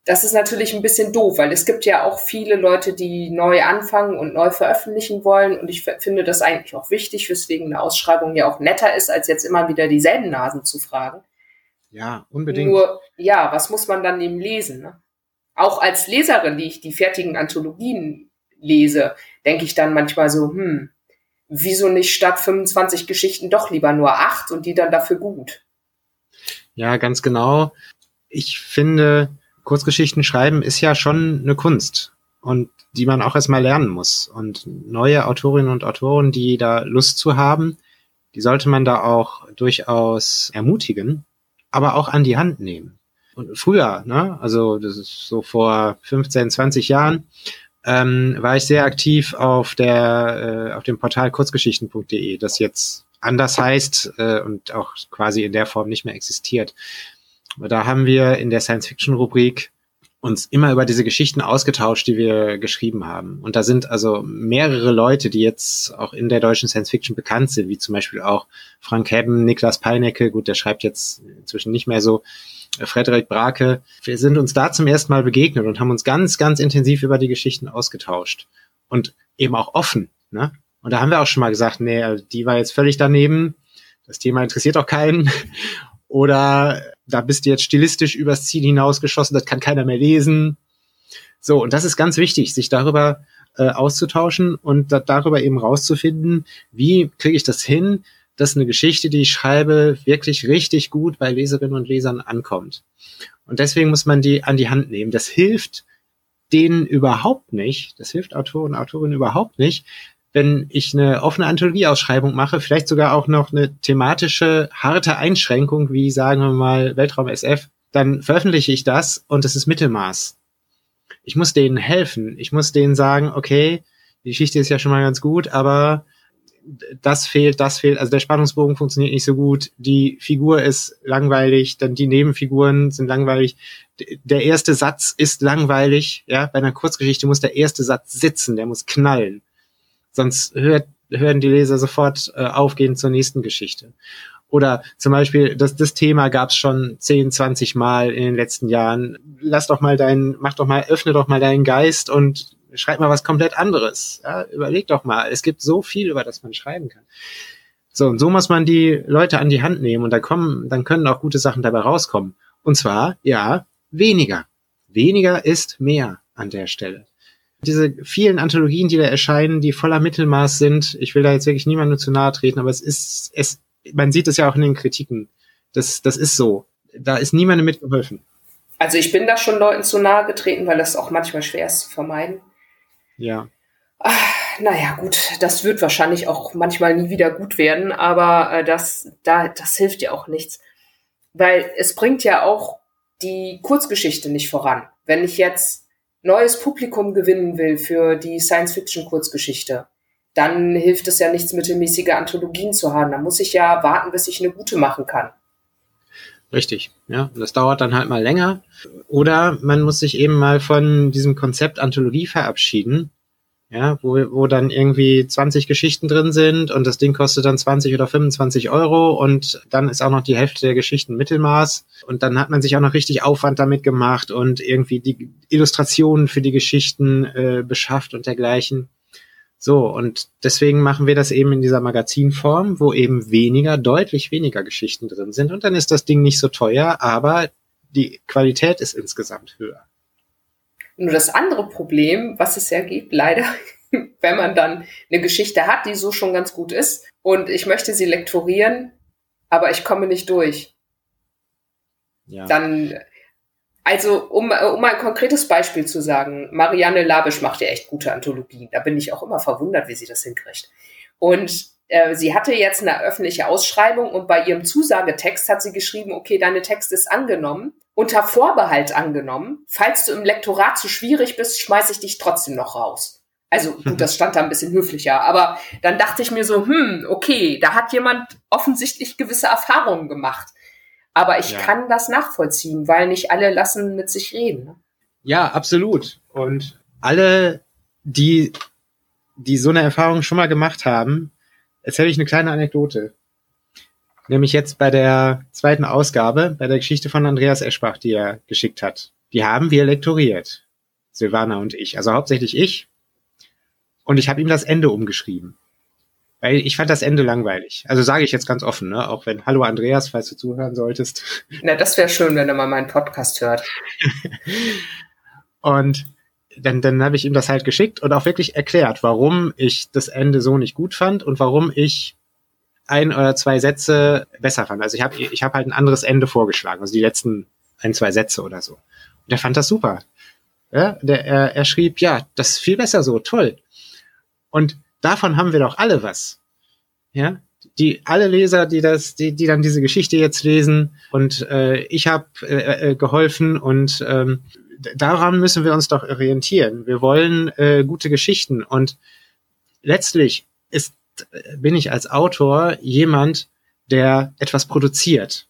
das ist natürlich ein bisschen doof, weil es gibt ja auch viele Leute, die neu anfangen und neu veröffentlichen wollen. Und ich finde das eigentlich auch wichtig, weswegen eine Ausschreibung ja auch netter ist, als jetzt immer wieder dieselben Nasen zu fragen. Ja, unbedingt. Nur, ja, was muss man dann eben lesen? Ne? auch als Leserin, die ich die fertigen Anthologien lese, denke ich dann manchmal so, hm, wieso nicht statt 25 Geschichten doch lieber nur acht und die dann dafür gut? Ja, ganz genau. Ich finde, Kurzgeschichten schreiben ist ja schon eine Kunst und die man auch erstmal lernen muss. Und neue Autorinnen und Autoren, die da Lust zu haben, die sollte man da auch durchaus ermutigen, aber auch an die Hand nehmen und früher, ne? also das ist so vor 15, 20 Jahren, ähm, war ich sehr aktiv auf der äh, auf dem Portal kurzgeschichten.de, das jetzt anders heißt äh, und auch quasi in der Form nicht mehr existiert. Da haben wir in der Science-Fiction-Rubrik uns immer über diese Geschichten ausgetauscht, die wir geschrieben haben. Und da sind also mehrere Leute, die jetzt auch in der deutschen Science Fiction bekannt sind, wie zum Beispiel auch Frank Hebben, Niklas Peinecke, gut, der schreibt jetzt inzwischen nicht mehr so, Frederik Brake. Wir sind uns da zum ersten Mal begegnet und haben uns ganz, ganz intensiv über die Geschichten ausgetauscht. Und eben auch offen. Ne? Und da haben wir auch schon mal gesagt, nee, die war jetzt völlig daneben. Das Thema interessiert auch keinen. Oder da bist du jetzt stilistisch übers Ziel hinausgeschossen, das kann keiner mehr lesen. So, und das ist ganz wichtig, sich darüber äh, auszutauschen und da, darüber eben rauszufinden, wie kriege ich das hin, dass eine Geschichte, die ich schreibe, wirklich richtig gut bei Leserinnen und Lesern ankommt. Und deswegen muss man die an die Hand nehmen. Das hilft denen überhaupt nicht, das hilft Autoren und Autorinnen überhaupt nicht, wenn ich eine offene Anthologieausschreibung mache, vielleicht sogar auch noch eine thematische, harte Einschränkung, wie sagen wir mal Weltraum SF, dann veröffentliche ich das und es ist Mittelmaß. Ich muss denen helfen. Ich muss denen sagen, okay, die Geschichte ist ja schon mal ganz gut, aber das fehlt, das fehlt, also der Spannungsbogen funktioniert nicht so gut, die Figur ist langweilig, dann die Nebenfiguren sind langweilig, der erste Satz ist langweilig, ja, bei einer Kurzgeschichte muss der erste Satz sitzen, der muss knallen. Sonst hört, hören die Leser sofort äh, aufgehen zur nächsten Geschichte. Oder zum Beispiel, das, das Thema gab es schon 10, 20 Mal in den letzten Jahren. Lass doch mal deinen, mach doch mal, öffne doch mal deinen Geist und schreib mal was komplett anderes. Ja, überleg doch mal. Es gibt so viel, über das man schreiben kann. So, und so muss man die Leute an die Hand nehmen und da kommen, dann können auch gute Sachen dabei rauskommen. Und zwar, ja, weniger. Weniger ist mehr an der Stelle. Diese vielen Anthologien, die da erscheinen, die voller Mittelmaß sind, ich will da jetzt wirklich niemandem zu nahe treten, aber es ist, es, man sieht es ja auch in den Kritiken. Das, das ist so. Da ist niemandem mitgeholfen. Also ich bin da schon Leuten zu nahe getreten, weil das auch manchmal schwer ist zu vermeiden. Ja. Ach, naja, gut, das wird wahrscheinlich auch manchmal nie wieder gut werden, aber äh, das, da, das hilft ja auch nichts. Weil es bringt ja auch die Kurzgeschichte nicht voran. Wenn ich jetzt neues Publikum gewinnen will für die Science-Fiction-Kurzgeschichte, dann hilft es ja nichts, mittelmäßige Anthologien zu haben. Da muss ich ja warten, bis ich eine gute machen kann. Richtig, ja. Das dauert dann halt mal länger. Oder man muss sich eben mal von diesem Konzept Anthologie verabschieden. Ja, wo, wo dann irgendwie 20 Geschichten drin sind und das Ding kostet dann 20 oder 25 Euro und dann ist auch noch die Hälfte der Geschichten Mittelmaß und dann hat man sich auch noch richtig Aufwand damit gemacht und irgendwie die Illustrationen für die Geschichten äh, beschafft und dergleichen. So, und deswegen machen wir das eben in dieser Magazinform, wo eben weniger, deutlich weniger Geschichten drin sind. Und dann ist das Ding nicht so teuer, aber die Qualität ist insgesamt höher. Nur das andere Problem, was es ja gibt, leider, wenn man dann eine Geschichte hat, die so schon ganz gut ist und ich möchte sie lektorieren, aber ich komme nicht durch. Ja. Dann also, um, um ein konkretes Beispiel zu sagen, Marianne Labisch macht ja echt gute Anthologien. Da bin ich auch immer verwundert, wie sie das hinkriegt. Und äh, sie hatte jetzt eine öffentliche Ausschreibung und bei ihrem Zusagetext hat sie geschrieben, okay, deine Text ist angenommen, unter Vorbehalt angenommen. Falls du im Lektorat zu schwierig bist, schmeiße ich dich trotzdem noch raus. Also gut, das stand da ein bisschen höflicher, aber dann dachte ich mir so, hm, okay, da hat jemand offensichtlich gewisse Erfahrungen gemacht. Aber ich ja. kann das nachvollziehen, weil nicht alle lassen mit sich reden. Ne? Ja, absolut. Und alle, die, die so eine Erfahrung schon mal gemacht haben, erzähle ich eine kleine Anekdote. Nämlich jetzt bei der zweiten Ausgabe, bei der Geschichte von Andreas Eschbach, die er geschickt hat. Die haben wir lektoriert. Silvana und ich. Also hauptsächlich ich. Und ich habe ihm das Ende umgeschrieben. Weil ich fand das Ende langweilig. Also sage ich jetzt ganz offen, ne? auch wenn, hallo Andreas, falls du zuhören solltest. Na, das wäre schön, wenn er mal meinen Podcast hört. und dann, dann habe ich ihm das halt geschickt und auch wirklich erklärt, warum ich das Ende so nicht gut fand und warum ich ein oder zwei Sätze besser fand. Also ich habe ich hab halt ein anderes Ende vorgeschlagen, also die letzten ein, zwei Sätze oder so. Und er fand das super. Ja, der, er, er schrieb, ja, das ist viel besser so, toll. Und davon haben wir doch alle was. Ja, die alle Leser, die das, die, die dann diese Geschichte jetzt lesen und äh, ich habe äh, äh, geholfen und ähm, daran müssen wir uns doch orientieren. Wir wollen äh, gute Geschichten und letztlich ist bin ich als Autor jemand, der etwas produziert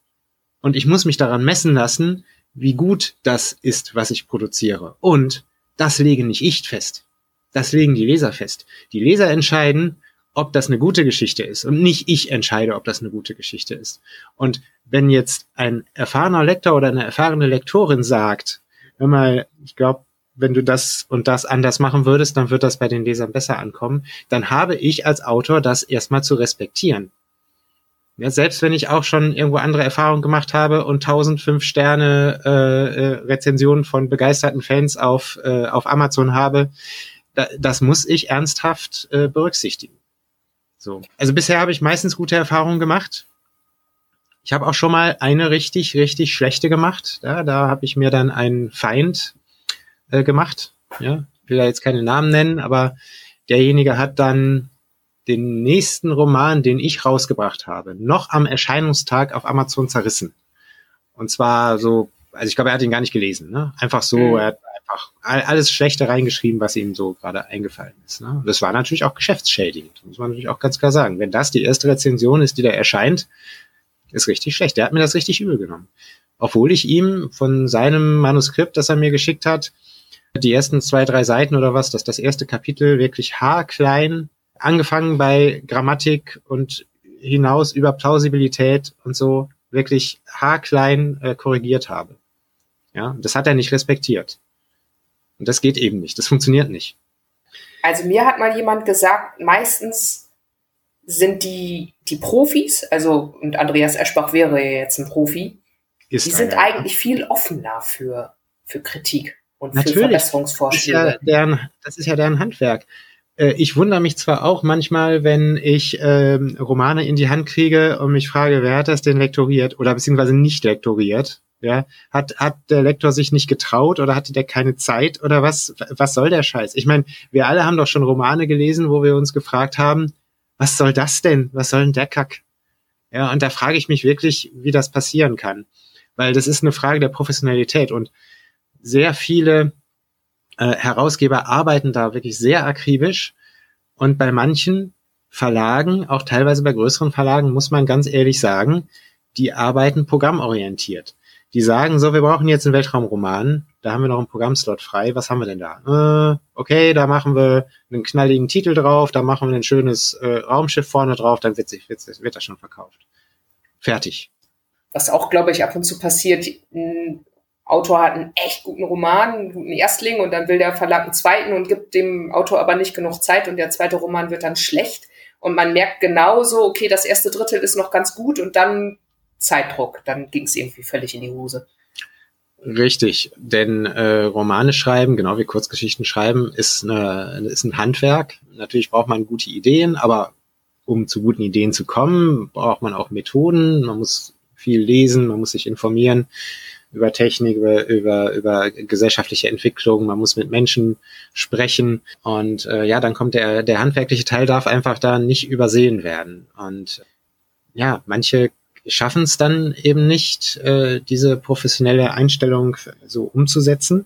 und ich muss mich daran messen lassen, wie gut das ist, was ich produziere und das lege nicht ich fest. Das legen die Leser fest. Die Leser entscheiden, ob das eine gute Geschichte ist und nicht ich entscheide, ob das eine gute Geschichte ist. Und wenn jetzt ein erfahrener Lektor oder eine erfahrene Lektorin sagt, hör mal, ich glaube, wenn du das und das anders machen würdest, dann wird das bei den Lesern besser ankommen, dann habe ich als Autor das erstmal zu respektieren. Ja, selbst wenn ich auch schon irgendwo andere Erfahrungen gemacht habe und 1005 Sterne äh, äh, Rezensionen von begeisterten Fans auf, äh, auf Amazon habe, das muss ich ernsthaft äh, berücksichtigen. So. Also bisher habe ich meistens gute Erfahrungen gemacht. Ich habe auch schon mal eine richtig, richtig schlechte gemacht. Ja, da habe ich mir dann einen Feind äh, gemacht. Ja, will da jetzt keine Namen nennen, aber derjenige hat dann den nächsten Roman, den ich rausgebracht habe, noch am Erscheinungstag auf Amazon zerrissen. Und zwar so, also ich glaube, er hat ihn gar nicht gelesen. Ne? Einfach so, mhm. er hat einfach alles Schlechte reingeschrieben, was ihm so gerade eingefallen ist. Ne? Das war natürlich auch geschäftsschädigend, muss man natürlich auch ganz klar sagen. Wenn das die erste Rezension ist, die da erscheint, ist richtig schlecht. Der hat mir das richtig übel genommen. Obwohl ich ihm von seinem Manuskript, das er mir geschickt hat, die ersten zwei, drei Seiten oder was, dass das erste Kapitel wirklich haarklein, angefangen bei Grammatik und hinaus über Plausibilität und so, wirklich haarklein äh, korrigiert habe. Ja, das hat er nicht respektiert. Und das geht eben nicht. Das funktioniert nicht. Also mir hat mal jemand gesagt, meistens sind die, die Profis, also, und Andreas Eschbach wäre ja jetzt ein Profi, Ist die sind eigentlich viel offener für, für Kritik und Natürlich. für Verbesserungsvorschläge. Das ist, ja deren, das ist ja deren Handwerk. Äh, ich wundere mich zwar auch manchmal, wenn ich ähm, Romane in die Hand kriege und mich frage, wer hat das denn lektoriert oder beziehungsweise nicht lektoriert. Ja, hat, hat der Lektor sich nicht getraut oder hatte der keine Zeit oder was, was soll der Scheiß? Ich meine, wir alle haben doch schon Romane gelesen, wo wir uns gefragt haben, was soll das denn? Was soll denn der Kack? Ja, und da frage ich mich wirklich, wie das passieren kann. Weil das ist eine Frage der Professionalität und sehr viele äh, Herausgeber arbeiten da wirklich sehr akribisch und bei manchen Verlagen, auch teilweise bei größeren Verlagen, muss man ganz ehrlich sagen, die arbeiten programmorientiert. Die sagen so, wir brauchen jetzt einen Weltraumroman, da haben wir noch einen Programmslot frei, was haben wir denn da? Äh, okay, da machen wir einen knalligen Titel drauf, da machen wir ein schönes äh, Raumschiff vorne drauf, dann wird, sich, wird, wird das schon verkauft. Fertig. Was auch, glaube ich, ab und zu passiert, ein Autor hat einen echt guten Roman, einen guten Erstling und dann will der Verlag einen zweiten und gibt dem Autor aber nicht genug Zeit und der zweite Roman wird dann schlecht und man merkt genauso, okay, das erste Drittel ist noch ganz gut und dann Zeitdruck, dann ging es irgendwie völlig in die Hose. Richtig, denn äh, Romane schreiben, genau wie Kurzgeschichten schreiben, ist, eine, ist ein Handwerk. Natürlich braucht man gute Ideen, aber um zu guten Ideen zu kommen, braucht man auch Methoden. Man muss viel lesen, man muss sich informieren über Technik, über, über, über gesellschaftliche Entwicklung, man muss mit Menschen sprechen und äh, ja, dann kommt der, der handwerkliche Teil darf einfach da nicht übersehen werden. Und ja, manche schaffen es dann eben nicht, äh, diese professionelle Einstellung so umzusetzen.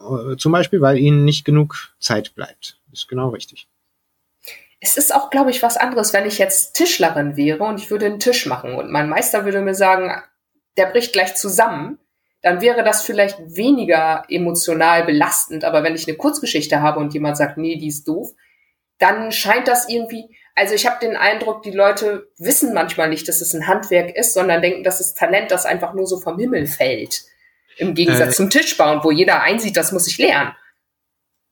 Äh, zum Beispiel, weil ihnen nicht genug Zeit bleibt. Ist genau richtig. Es ist auch, glaube ich, was anderes, wenn ich jetzt Tischlerin wäre und ich würde einen Tisch machen und mein Meister würde mir sagen, der bricht gleich zusammen, dann wäre das vielleicht weniger emotional belastend. Aber wenn ich eine Kurzgeschichte habe und jemand sagt, nee, die ist doof, dann scheint das irgendwie, also ich habe den Eindruck, die Leute wissen manchmal nicht, dass es ein Handwerk ist, sondern denken, das ist Talent, das einfach nur so vom Himmel fällt. Im Gegensatz äh, zum Tischbauen, wo jeder einsieht, das muss ich lernen.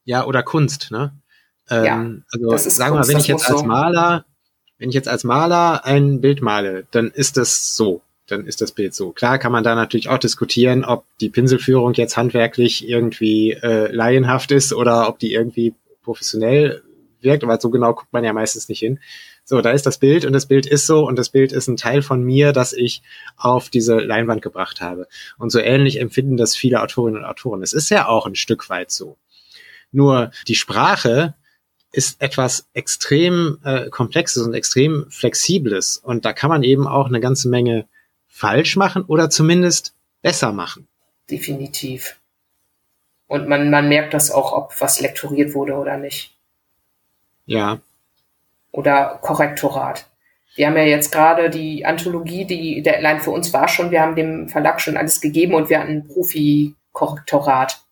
Ja, oder Kunst, ne? Ähm, ja, also das ist sagen wir mal, wenn ich jetzt als Maler, wenn ich jetzt als Maler ein Bild male, dann ist das so, dann ist das Bild so. Klar kann man da natürlich auch diskutieren, ob die Pinselführung jetzt handwerklich irgendwie äh, laienhaft ist oder ob die irgendwie professionell wirkt, aber so genau guckt man ja meistens nicht hin. So, da ist das Bild und das Bild ist so und das Bild ist ein Teil von mir, das ich auf diese Leinwand gebracht habe. Und so ähnlich empfinden das viele Autorinnen und Autoren. Es ist ja auch ein Stück weit so. Nur die Sprache ist etwas extrem äh, komplexes und extrem flexibles und da kann man eben auch eine ganze Menge falsch machen oder zumindest besser machen. Definitiv. Und man, man merkt das auch, ob was lektoriert wurde oder nicht. Ja. Oder Korrektorat. Wir haben ja jetzt gerade die Anthologie, die Deadline für uns war schon, wir haben dem Verlag schon alles gegeben und wir hatten ein Profi-Korrektorat.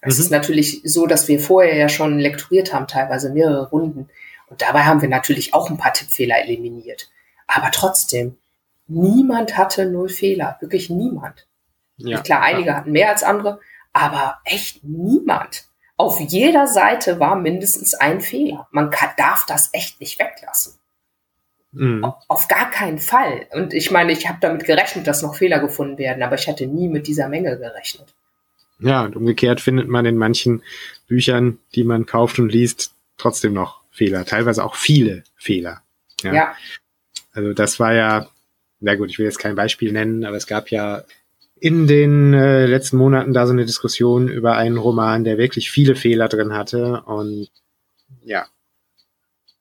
Es mhm. ist natürlich so, dass wir vorher ja schon lektoriert haben, teilweise mehrere Runden. Und dabei haben wir natürlich auch ein paar Tippfehler eliminiert. Aber trotzdem, niemand hatte null Fehler. Wirklich niemand. Ja, Klar, einige ja. hatten mehr als andere, aber echt niemand auf jeder Seite war mindestens ein Fehler. Man kann, darf das echt nicht weglassen. Mhm. Auf gar keinen Fall. Und ich meine, ich habe damit gerechnet, dass noch Fehler gefunden werden, aber ich hatte nie mit dieser Menge gerechnet. Ja, und umgekehrt findet man in manchen Büchern, die man kauft und liest, trotzdem noch Fehler, teilweise auch viele Fehler. Ja. ja. Also das war ja, na gut, ich will jetzt kein Beispiel nennen, aber es gab ja in den äh, letzten Monaten da so eine Diskussion über einen Roman, der wirklich viele Fehler drin hatte und ja.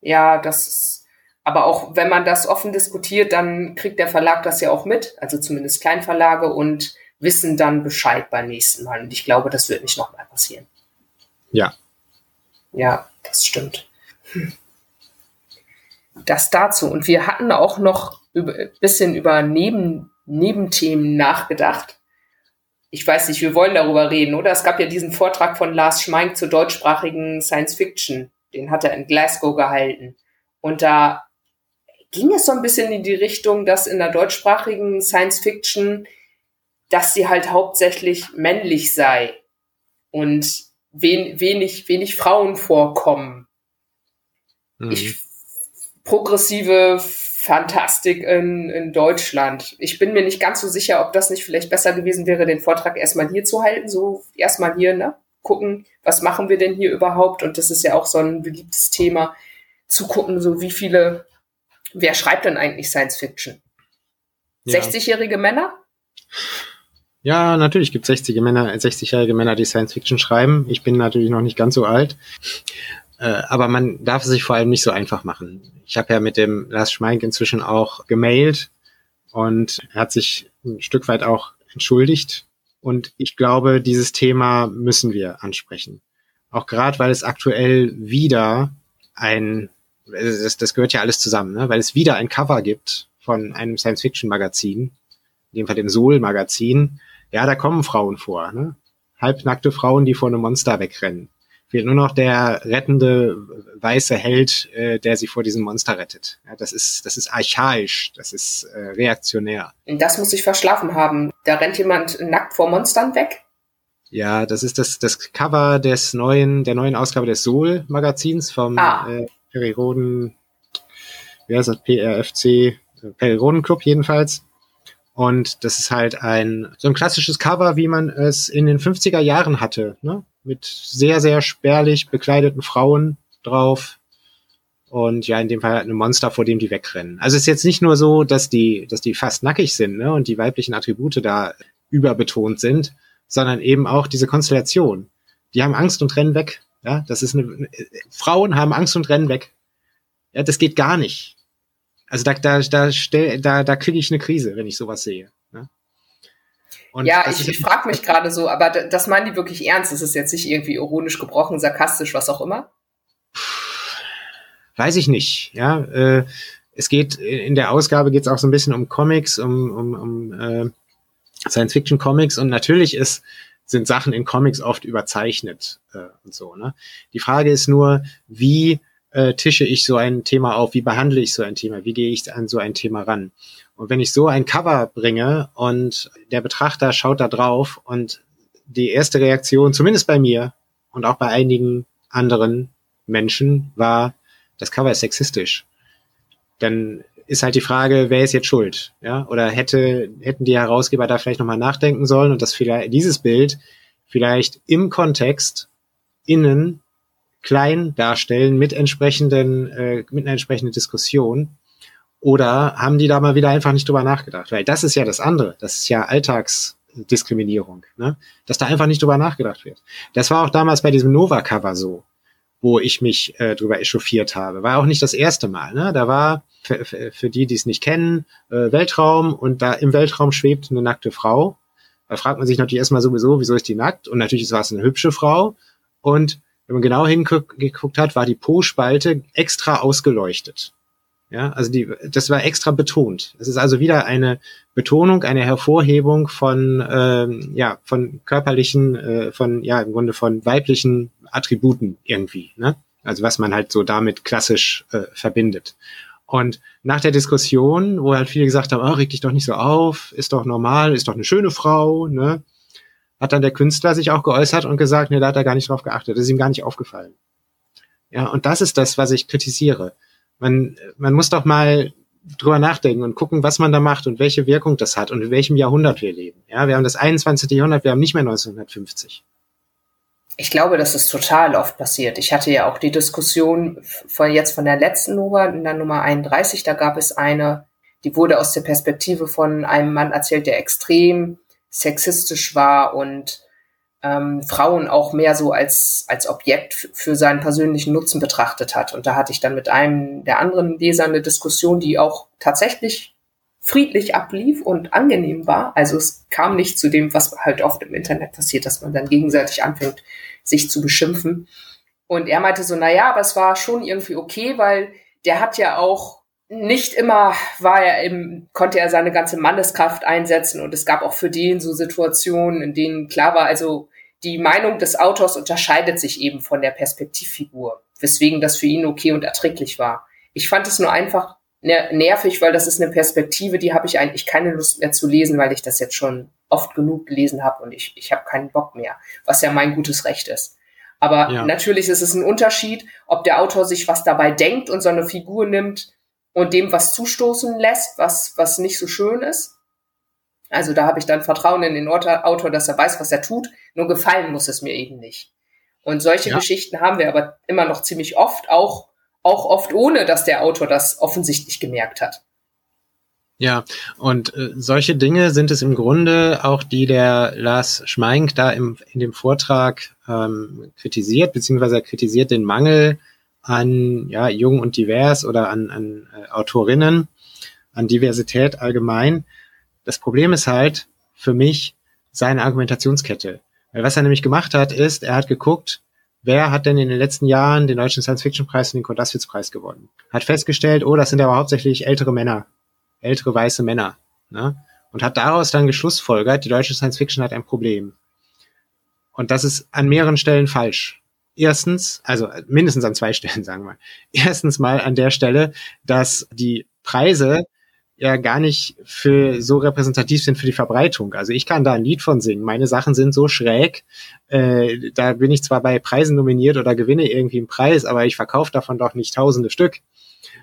Ja, das ist, aber auch wenn man das offen diskutiert, dann kriegt der Verlag das ja auch mit, also zumindest Kleinverlage und wissen dann Bescheid beim nächsten Mal. Und ich glaube, das wird nicht nochmal passieren. Ja. Ja, das stimmt. Hm. Das dazu. Und wir hatten auch noch ein bisschen über Neben Nebenthemen nachgedacht. Ich weiß nicht, wir wollen darüber reden, oder? Es gab ja diesen Vortrag von Lars Schmeink zur deutschsprachigen Science Fiction. Den hat er in Glasgow gehalten. Und da ging es so ein bisschen in die Richtung, dass in der deutschsprachigen Science Fiction, dass sie halt hauptsächlich männlich sei. Und wen, wenig, wenig Frauen vorkommen. Mhm. Ich, progressive Fantastik in, in Deutschland. Ich bin mir nicht ganz so sicher, ob das nicht vielleicht besser gewesen wäre, den Vortrag erstmal hier zu halten, so erstmal hier, ne? Gucken, was machen wir denn hier überhaupt? Und das ist ja auch so ein beliebtes Thema, zu gucken, so wie viele, wer schreibt denn eigentlich Science Fiction? Ja. 60-jährige Männer? Ja, natürlich gibt es 60 Männer, 60-jährige Männer, die Science Fiction schreiben. Ich bin natürlich noch nicht ganz so alt. Äh, aber man darf es sich vor allem nicht so einfach machen. Ich habe ja mit dem Lars Schmeink inzwischen auch gemailt und er hat sich ein Stück weit auch entschuldigt. Und ich glaube, dieses Thema müssen wir ansprechen. Auch gerade, weil es aktuell wieder ein, das, das gehört ja alles zusammen, ne? weil es wieder ein Cover gibt von einem Science-Fiction-Magazin, in dem Fall dem Soul-Magazin. Ja, da kommen Frauen vor, ne? halbnackte Frauen, die vor einem Monster wegrennen fehlt nur noch der rettende weiße Held, äh, der sie vor diesem Monster rettet. Ja, das ist, das ist archaisch, das ist äh, reaktionär. Das muss ich verschlafen haben. Da rennt jemand nackt vor Monstern weg? Ja, das ist das, das Cover des neuen, der neuen Ausgabe des Soul-Magazins vom ah. äh, Periroden, wie heißt das, PRFC, Periroden Club jedenfalls. Und das ist halt ein, so ein klassisches Cover, wie man es in den 50er Jahren hatte, ne? mit sehr, sehr spärlich bekleideten Frauen drauf. Und ja, in dem Fall halt ein Monster, vor dem die wegrennen. Also es ist jetzt nicht nur so, dass die, dass die fast nackig sind, ne, und die weiblichen Attribute da überbetont sind, sondern eben auch diese Konstellation. Die haben Angst und rennen weg. Ja, das ist eine, Frauen haben Angst und rennen weg. Ja, das geht gar nicht. Also da, da, da, stell, da, da kriege ich eine Krise, wenn ich sowas sehe. Und ja, ich, ich frage mich gerade so, aber das meinen die wirklich ernst? Ist es jetzt nicht irgendwie ironisch gebrochen, sarkastisch, was auch immer? Weiß ich nicht. Ja, äh, es geht in der Ausgabe geht es auch so ein bisschen um Comics, um, um, um äh, Science-Fiction-Comics und natürlich ist sind Sachen in Comics oft überzeichnet äh, und so. Ne? Die Frage ist nur, wie äh, tische ich so ein Thema auf, wie behandle ich so ein Thema, wie gehe ich an so ein Thema ran? Und wenn ich so ein Cover bringe und der Betrachter schaut da drauf und die erste Reaktion, zumindest bei mir und auch bei einigen anderen Menschen, war, das Cover ist sexistisch. Dann ist halt die Frage, wer ist jetzt schuld? Ja, oder hätte, hätten die Herausgeber da vielleicht nochmal nachdenken sollen und das vielleicht, dieses Bild vielleicht im Kontext innen klein darstellen mit entsprechenden, äh, mit einer entsprechenden Diskussion oder haben die da mal wieder einfach nicht drüber nachgedacht? Weil das ist ja das andere. Das ist ja Alltagsdiskriminierung, ne? dass da einfach nicht drüber nachgedacht wird. Das war auch damals bei diesem Nova-Cover so, wo ich mich äh, drüber echauffiert habe. War auch nicht das erste Mal. Ne? Da war, für, für die, die es nicht kennen, äh, Weltraum und da im Weltraum schwebt eine nackte Frau. Da fragt man sich natürlich erstmal sowieso, wieso ist die nackt? Und natürlich war es eine hübsche Frau. Und wenn man genau hingeguckt hat, war die Po-Spalte extra ausgeleuchtet. Ja, also die, das war extra betont. Es ist also wieder eine Betonung, eine Hervorhebung von, ähm, ja, von körperlichen, äh, von, ja, im Grunde von weiblichen Attributen irgendwie, ne? Also was man halt so damit klassisch äh, verbindet. Und nach der Diskussion, wo halt viele gesagt haben, oh, reg dich doch nicht so auf, ist doch normal, ist doch eine schöne Frau, ne? Hat dann der Künstler sich auch geäußert und gesagt, ne, da hat er gar nicht drauf geachtet, das ist ihm gar nicht aufgefallen. Ja, und das ist das, was ich kritisiere man, man muss doch mal drüber nachdenken und gucken, was man da macht und welche Wirkung das hat und in welchem Jahrhundert wir leben. Ja, wir haben das 21. Jahrhundert, wir haben nicht mehr 1950. Ich glaube, das ist total oft passiert. Ich hatte ja auch die Diskussion von jetzt von der letzten Nummer, in der Nummer 31, da gab es eine, die wurde aus der Perspektive von einem Mann erzählt, der extrem sexistisch war und ähm, Frauen auch mehr so als, als Objekt für seinen persönlichen Nutzen betrachtet hat. Und da hatte ich dann mit einem der anderen Leser eine Diskussion, die auch tatsächlich friedlich ablief und angenehm war. Also es kam nicht zu dem, was halt oft im Internet passiert, dass man dann gegenseitig anfängt, sich zu beschimpfen. Und er meinte so, na ja, aber es war schon irgendwie okay, weil der hat ja auch nicht immer war er im, konnte er seine ganze Manneskraft einsetzen und es gab auch für den so Situationen, in denen klar war, also die Meinung des Autors unterscheidet sich eben von der Perspektivfigur, weswegen das für ihn okay und erträglich war. Ich fand es nur einfach nervig, weil das ist eine Perspektive, die habe ich eigentlich keine Lust mehr zu lesen, weil ich das jetzt schon oft genug gelesen habe und ich, ich habe keinen Bock mehr, was ja mein gutes Recht ist. Aber ja. natürlich ist es ein Unterschied, ob der Autor sich was dabei denkt und so eine Figur nimmt und dem was zustoßen lässt, was, was nicht so schön ist. Also da habe ich dann Vertrauen in den Autor, dass er weiß, was er tut. Nur gefallen muss es mir eben nicht. Und solche ja. Geschichten haben wir aber immer noch ziemlich oft, auch, auch oft ohne, dass der Autor das offensichtlich gemerkt hat. Ja, und äh, solche Dinge sind es im Grunde auch, die der Lars Schmeink da im, in dem Vortrag ähm, kritisiert, beziehungsweise er kritisiert den Mangel an ja, jung und divers oder an, an äh, Autorinnen, an Diversität allgemein. Das Problem ist halt für mich seine Argumentationskette. Weil was er nämlich gemacht hat, ist, er hat geguckt, wer hat denn in den letzten Jahren den Deutschen Science-Fiction-Preis und den Kondasswitz-Preis gewonnen? Hat festgestellt, oh, das sind aber hauptsächlich ältere Männer, ältere weiße Männer. Ne? Und hat daraus dann geschlussfolgert, die deutsche Science-Fiction hat ein Problem. Und das ist an mehreren Stellen falsch. Erstens, also mindestens an zwei Stellen, sagen wir. Erstens mal an der Stelle, dass die Preise ja gar nicht für so repräsentativ sind für die Verbreitung. Also ich kann da ein Lied von singen. Meine Sachen sind so schräg. Äh, da bin ich zwar bei Preisen nominiert oder gewinne irgendwie einen Preis, aber ich verkaufe davon doch nicht tausende Stück.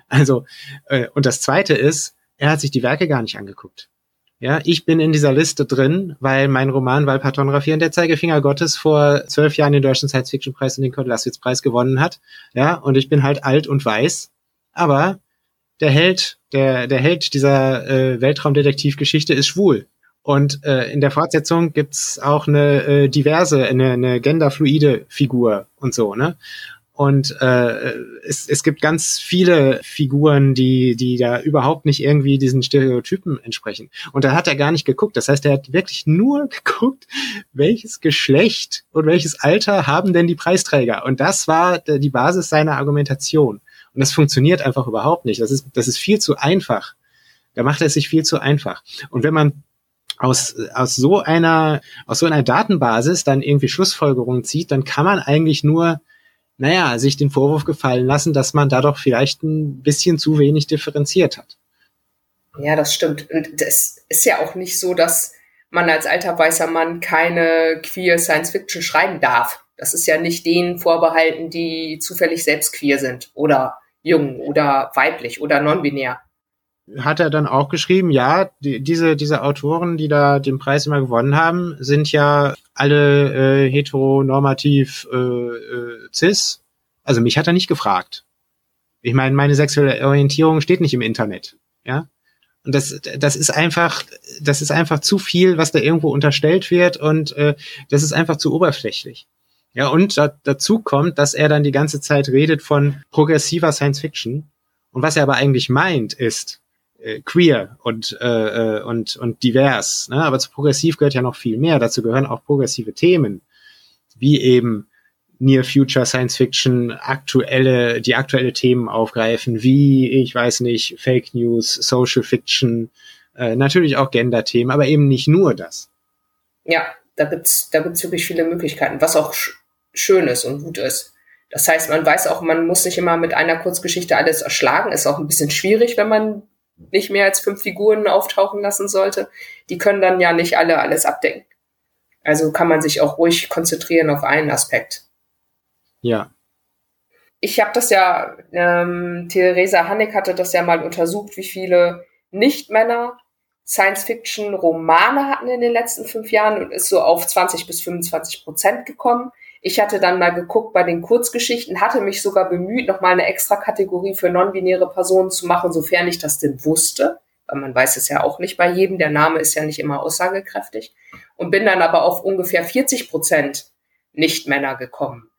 Also, äh, und das zweite ist, er hat sich die Werke gar nicht angeguckt. Ja, ich bin in dieser Liste drin, weil mein Roman Valpatongrafie und der Zeigefinger Gottes vor zwölf Jahren den Deutschen Science-Fiction-Preis und den Kurt-Lasswitz-Preis gewonnen hat. Ja, und ich bin halt alt und weiß. Aber der Held, der, der Held dieser äh, Weltraumdetektivgeschichte ist schwul. Und äh, in der Fortsetzung gibt's auch eine äh, diverse, eine, eine genderfluide Figur und so, ne? Und äh, es, es gibt ganz viele Figuren, die, die da überhaupt nicht irgendwie diesen Stereotypen entsprechen. Und da hat er gar nicht geguckt. Das heißt, er hat wirklich nur geguckt, welches Geschlecht und welches Alter haben denn die Preisträger. Und das war die Basis seiner Argumentation. Und das funktioniert einfach überhaupt nicht. Das ist, das ist viel zu einfach. Da macht er es sich viel zu einfach. Und wenn man aus, aus so einer, aus so einer Datenbasis dann irgendwie Schlussfolgerungen zieht, dann kann man eigentlich nur, naja, sich den Vorwurf gefallen lassen, dass man da doch vielleicht ein bisschen zu wenig differenziert hat. Ja, das stimmt. Und das ist ja auch nicht so, dass man als alter weißer Mann keine queer Science Fiction schreiben darf. Das ist ja nicht denen vorbehalten, die zufällig selbst queer sind oder jung oder weiblich oder non-binär. Hat er dann auch geschrieben, ja, die, diese, diese Autoren, die da den Preis immer gewonnen haben, sind ja alle äh, heteronormativ äh, äh, cis. Also mich hat er nicht gefragt. Ich meine, meine sexuelle Orientierung steht nicht im Internet, ja. Und das, das ist einfach, das ist einfach zu viel, was da irgendwo unterstellt wird und äh, das ist einfach zu oberflächlich. Ja, und da, dazu kommt, dass er dann die ganze Zeit redet von progressiver Science Fiction. Und was er aber eigentlich meint, ist queer und, äh, äh, und, und divers. Ne? Aber zu progressiv gehört ja noch viel mehr. Dazu gehören auch progressive Themen, wie eben Near Future Science Fiction, aktuelle, die aktuelle Themen aufgreifen, wie, ich weiß nicht, Fake News, Social Fiction, äh, natürlich auch Gender-Themen, aber eben nicht nur das. Ja, da gibt's, da gibt's wirklich viele Möglichkeiten, was auch schön ist und gut ist. Das heißt, man weiß auch, man muss nicht immer mit einer Kurzgeschichte alles erschlagen. Ist auch ein bisschen schwierig, wenn man nicht mehr als fünf Figuren auftauchen lassen sollte. Die können dann ja nicht alle alles abdecken. Also kann man sich auch ruhig konzentrieren auf einen Aspekt. Ja. Ich habe das ja, ähm, Theresa Hannig hatte das ja mal untersucht, wie viele Nicht-Männer Science-Fiction-Romane hatten in den letzten fünf Jahren und ist so auf 20 bis 25 Prozent gekommen. Ich hatte dann mal geguckt bei den Kurzgeschichten, hatte mich sogar bemüht, nochmal eine extra Kategorie für non-binäre Personen zu machen, sofern ich das denn wusste. Weil man weiß es ja auch nicht bei jedem. Der Name ist ja nicht immer aussagekräftig. Und bin dann aber auf ungefähr 40 Prozent Nicht-Männer gekommen.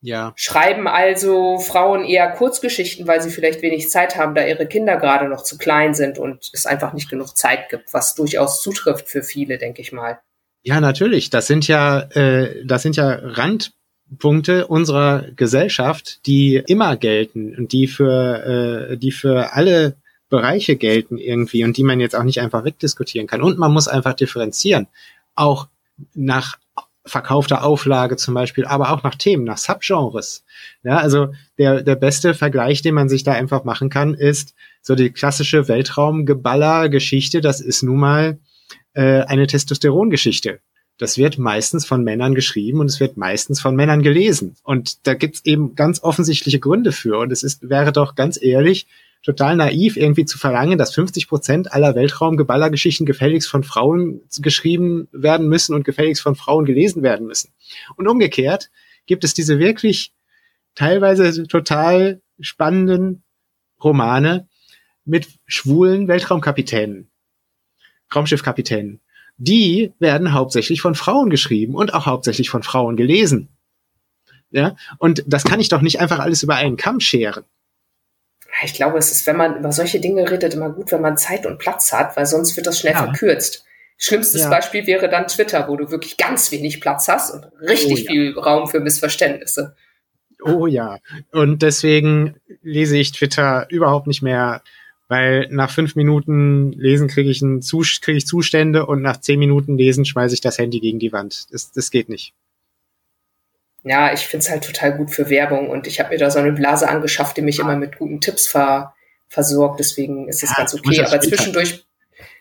Ja. Schreiben also Frauen eher Kurzgeschichten, weil sie vielleicht wenig Zeit haben, da ihre Kinder gerade noch zu klein sind und es einfach nicht genug Zeit gibt, was durchaus zutrifft für viele, denke ich mal. Ja, natürlich. Das sind ja, äh, das sind ja Randpunkte unserer Gesellschaft, die immer gelten und die für, äh, die für alle Bereiche gelten irgendwie und die man jetzt auch nicht einfach wegdiskutieren kann. Und man muss einfach differenzieren. Auch nach verkaufter Auflage zum Beispiel, aber auch nach Themen, nach Subgenres. Ja, also der, der beste Vergleich, den man sich da einfach machen kann, ist so die klassische Weltraumgeballer-Geschichte. Das ist nun mal äh, eine Testosterongeschichte. das wird meistens von Männern geschrieben und es wird meistens von Männern gelesen. Und da gibt's eben ganz offensichtliche Gründe für. Und es ist, wäre doch ganz ehrlich total naiv, irgendwie zu verlangen, dass 50 Prozent aller Weltraumgeballergeschichten gefälligst von Frauen geschrieben werden müssen und gefälligst von Frauen gelesen werden müssen. Und umgekehrt gibt es diese wirklich teilweise total spannenden Romane mit schwulen Weltraumkapitänen, Raumschiffkapitänen. Die werden hauptsächlich von Frauen geschrieben und auch hauptsächlich von Frauen gelesen. Ja, und das kann ich doch nicht einfach alles über einen Kamm scheren. Ich glaube, es ist, wenn man über solche Dinge redet, immer gut, wenn man Zeit und Platz hat, weil sonst wird das schnell ja. verkürzt. Schlimmstes ja. Beispiel wäre dann Twitter, wo du wirklich ganz wenig Platz hast und richtig oh, ja. viel Raum für Missverständnisse. Oh ja. Und deswegen lese ich Twitter überhaupt nicht mehr, weil nach fünf Minuten lesen kriege ich, krieg ich Zustände und nach zehn Minuten lesen schmeiße ich das Handy gegen die Wand. Das, das geht nicht. Ja, ich finde es halt total gut für Werbung und ich habe mir da so eine Blase angeschafft, die mich immer mit guten Tipps ver versorgt. Deswegen ist es ja, ganz okay. Aber zwischendurch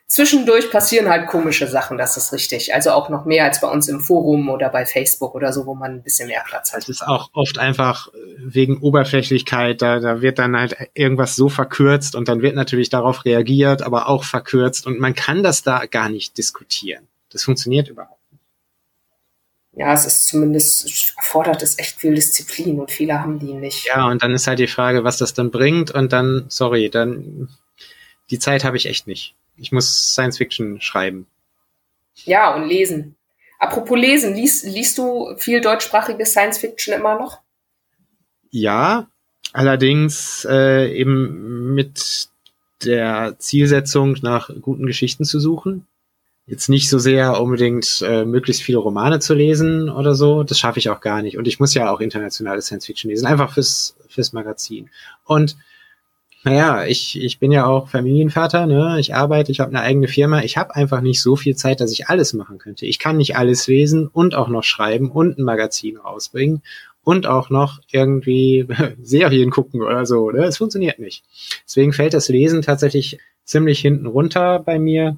zwischendurch passieren halt komische Sachen, das ist richtig. Also auch noch mehr als bei uns im Forum oder bei Facebook oder so, wo man ein bisschen mehr Platz hat. Es ist auch oft einfach äh, wegen Oberflächlichkeit, da, da wird dann halt irgendwas so verkürzt und dann wird natürlich darauf reagiert, aber auch verkürzt und man kann das da gar nicht diskutieren. Das funktioniert überhaupt nicht. Ja, es ist zumindest, erfordert es echt viel Disziplin und viele haben die nicht. Ja, und dann ist halt die Frage, was das dann bringt und dann, sorry, dann, die Zeit habe ich echt nicht. Ich muss Science Fiction schreiben. Ja, und lesen. Apropos lesen, liest, liest du viel deutschsprachige Science Fiction immer noch? Ja, allerdings äh, eben mit der Zielsetzung, nach guten Geschichten zu suchen. Jetzt nicht so sehr unbedingt äh, möglichst viele Romane zu lesen oder so. Das schaffe ich auch gar nicht. Und ich muss ja auch internationale Science Fiction lesen, einfach fürs, fürs Magazin. Und naja, ich, ich bin ja auch Familienvater, ne? Ich arbeite, ich habe eine eigene Firma. Ich habe einfach nicht so viel Zeit, dass ich alles machen könnte. Ich kann nicht alles lesen und auch noch schreiben und ein Magazin rausbringen und auch noch irgendwie Serien gucken oder so. Ne? Es funktioniert nicht. Deswegen fällt das Lesen tatsächlich ziemlich hinten runter bei mir.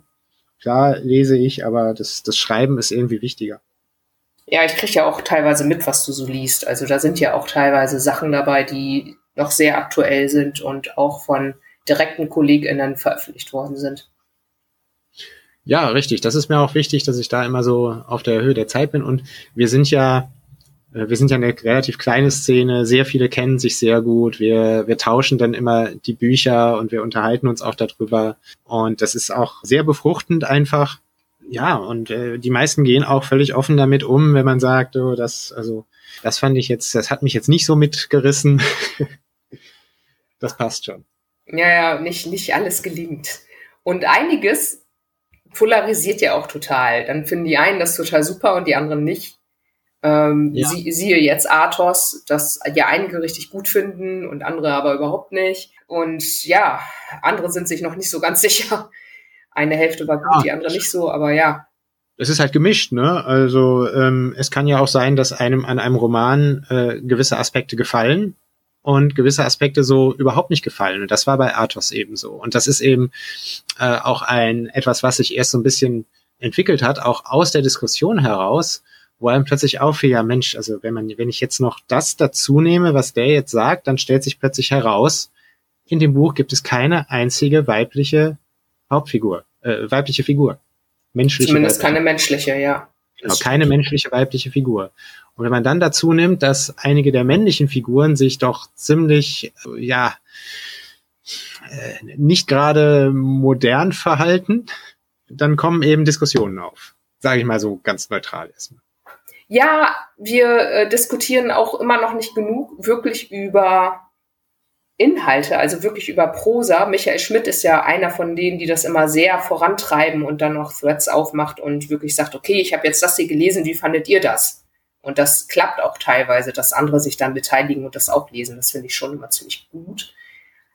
Klar lese ich, aber das, das Schreiben ist irgendwie wichtiger. Ja, ich kriege ja auch teilweise mit, was du so liest. Also da sind ja auch teilweise Sachen dabei, die noch sehr aktuell sind und auch von direkten KollegInnen veröffentlicht worden sind. Ja, richtig. Das ist mir auch wichtig, dass ich da immer so auf der Höhe der Zeit bin. Und wir sind ja, äh, wir sind ja eine relativ kleine Szene. Sehr viele kennen sich sehr gut. Wir, wir tauschen dann immer die Bücher und wir unterhalten uns auch darüber. Und das ist auch sehr befruchtend einfach. Ja, und äh, die meisten gehen auch völlig offen damit um, wenn man sagt, oh, das, also, das fand ich jetzt, das hat mich jetzt nicht so mitgerissen. Das passt schon. Ja, ja, nicht, nicht alles gelingt. Und einiges polarisiert ja auch total. Dann finden die einen das total super und die anderen nicht. Ähm, ja. sie, siehe jetzt Athos, das ja einige richtig gut finden und andere aber überhaupt nicht. Und ja, andere sind sich noch nicht so ganz sicher. Eine Hälfte war gut, ja. die andere nicht so, aber ja. Es ist halt gemischt, ne? Also ähm, es kann ja auch sein, dass einem an einem Roman äh, gewisse Aspekte gefallen und gewisse Aspekte so überhaupt nicht gefallen. Und das war bei Athos eben so. Und das ist eben äh, auch ein etwas, was sich erst so ein bisschen entwickelt hat, auch aus der Diskussion heraus, wo einem plötzlich auffiel, ja Mensch, also wenn man, wenn ich jetzt noch das dazu nehme, was der jetzt sagt, dann stellt sich plötzlich heraus, in dem Buch gibt es keine einzige weibliche Hauptfigur, äh, weibliche Figur. Menschliche Zumindest weibliche. keine menschliche, ja. Genau, keine menschliche weibliche Figur. Und wenn man dann dazu nimmt, dass einige der männlichen Figuren sich doch ziemlich, ja, äh, nicht gerade modern verhalten, dann kommen eben Diskussionen auf. Sage ich mal so ganz neutral erstmal. Ja, wir äh, diskutieren auch immer noch nicht genug wirklich über Inhalte, also wirklich über Prosa. Michael Schmidt ist ja einer von denen, die das immer sehr vorantreiben und dann noch Threads aufmacht und wirklich sagt, okay, ich habe jetzt das hier gelesen, wie fandet ihr das? Und das klappt auch teilweise, dass andere sich dann beteiligen und das auch lesen. Das finde ich schon immer ziemlich gut.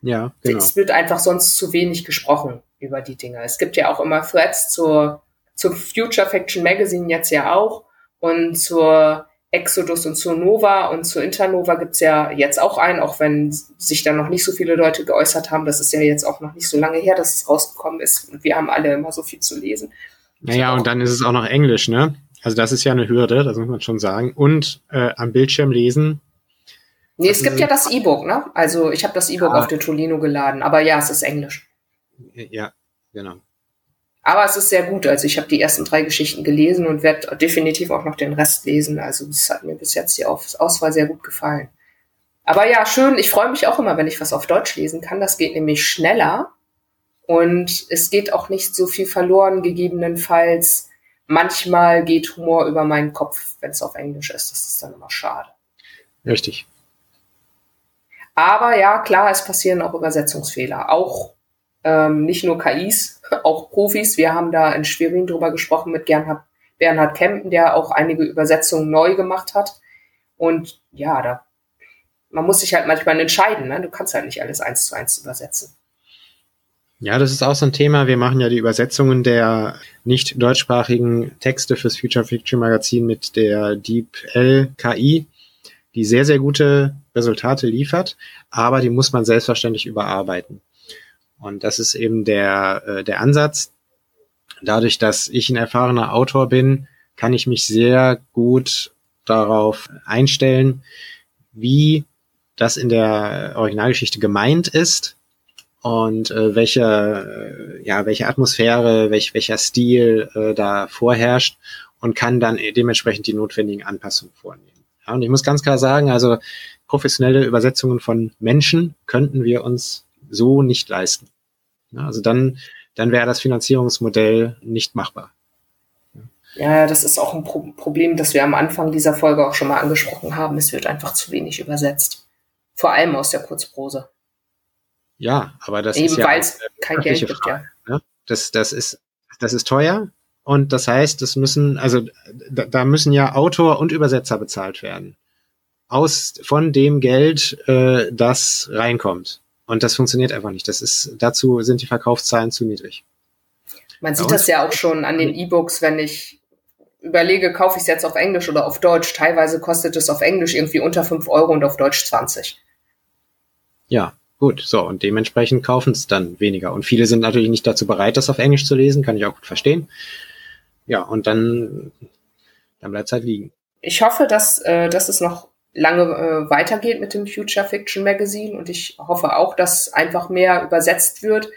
Ja, genau. Es wird einfach sonst zu wenig gesprochen über die Dinge. Es gibt ja auch immer Threads zur, zum Future Fiction Magazine jetzt ja auch und zur Exodus und zur Nova und zur Internova gibt's ja jetzt auch einen, auch wenn sich da noch nicht so viele Leute geäußert haben. Das ist ja jetzt auch noch nicht so lange her, dass es rausgekommen ist. Und wir haben alle immer so viel zu lesen. Naja, und dann ist es auch noch Englisch, ne? Also das ist ja eine Hürde, das muss man schon sagen. Und äh, am Bildschirm lesen. Nee, es gibt ja das E-Book, ne? Also ich habe das E-Book ah. auf den Tolino geladen, aber ja, es ist Englisch. Ja, genau. Aber es ist sehr gut. Also ich habe die ersten drei Geschichten gelesen und werde definitiv auch noch den Rest lesen. Also es hat mir bis jetzt die Auswahl sehr gut gefallen. Aber ja, schön. Ich freue mich auch immer, wenn ich was auf Deutsch lesen kann. Das geht nämlich schneller und es geht auch nicht so viel verloren, gegebenenfalls. Manchmal geht Humor über meinen Kopf, wenn es auf Englisch ist. Das ist dann immer schade. Richtig. Aber ja, klar, es passieren auch Übersetzungsfehler. Auch ähm, nicht nur KIs, auch Profis. Wir haben da in Schwerin drüber gesprochen mit Bernhard, Bernhard Kempen, der auch einige Übersetzungen neu gemacht hat. Und ja, da, man muss sich halt manchmal entscheiden. Ne? Du kannst halt nicht alles eins zu eins übersetzen. Ja, das ist auch so ein Thema. Wir machen ja die Übersetzungen der nicht deutschsprachigen Texte fürs Future Fiction Magazin mit der DeepL KI, die sehr, sehr gute Resultate liefert, aber die muss man selbstverständlich überarbeiten. Und das ist eben der, äh, der Ansatz. Dadurch, dass ich ein erfahrener Autor bin, kann ich mich sehr gut darauf einstellen, wie das in der Originalgeschichte gemeint ist und äh, welche, äh, ja, welche Atmosphäre, welch, welcher Stil äh, da vorherrscht und kann dann dementsprechend die notwendigen Anpassungen vornehmen. Ja, und ich muss ganz klar sagen, also professionelle Übersetzungen von Menschen könnten wir uns so nicht leisten. Also dann, dann wäre das Finanzierungsmodell nicht machbar. Ja, das ist auch ein Pro Problem, das wir am Anfang dieser Folge auch schon mal angesprochen haben. Es wird einfach zu wenig übersetzt. Vor allem aus der Kurzprose. Ja, aber das Eben ist ja weil es kein Geld gibt, Frage, ja. Ne? Das, das ist, das ist teuer und das heißt, es müssen, also da, da müssen ja Autor und Übersetzer bezahlt werden. Aus von dem Geld, äh, das reinkommt. Und das funktioniert einfach nicht. Das ist, dazu sind die Verkaufszahlen zu niedrig. Man sieht das ja auch schon an den E-Books, wenn ich überlege, kaufe ich es jetzt auf Englisch oder auf Deutsch. Teilweise kostet es auf Englisch irgendwie unter 5 Euro und auf Deutsch 20. Ja, gut. So, und dementsprechend kaufen es dann weniger. Und viele sind natürlich nicht dazu bereit, das auf Englisch zu lesen, kann ich auch gut verstehen. Ja, und dann, dann bleibt es halt liegen. Ich hoffe, dass, äh, dass es noch lange äh, weitergeht mit dem Future Fiction Magazine und ich hoffe auch, dass einfach mehr übersetzt wird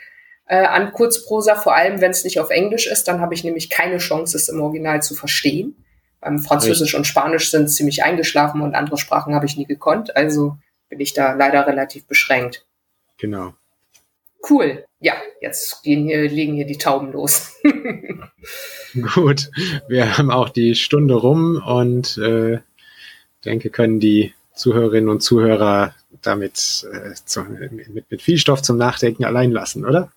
äh, an Kurzprosa, vor allem wenn es nicht auf Englisch ist, dann habe ich nämlich keine Chance, es im Original zu verstehen. Beim Französisch Richtig. und Spanisch sind ziemlich eingeschlafen und andere Sprachen habe ich nie gekonnt, also bin ich da leider relativ beschränkt. Genau. Cool. Ja, jetzt gehen hier, legen hier die Tauben los. Gut, wir haben auch die Stunde rum und äh, denke, können die Zuhörerinnen und Zuhörer damit äh, zu, mit, mit viel Stoff zum Nachdenken allein lassen, oder?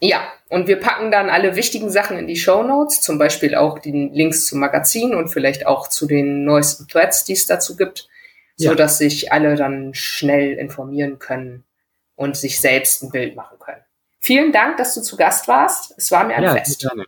Ja, und wir packen dann alle wichtigen Sachen in die Show Notes, zum Beispiel auch die Links zum Magazin und vielleicht auch zu den neuesten Threads, die es dazu gibt, ja. so dass sich alle dann schnell informieren können und sich selbst ein Bild machen können. Vielen Dank, dass du zu Gast warst. Es war mir ein ja, Fest. Gerne.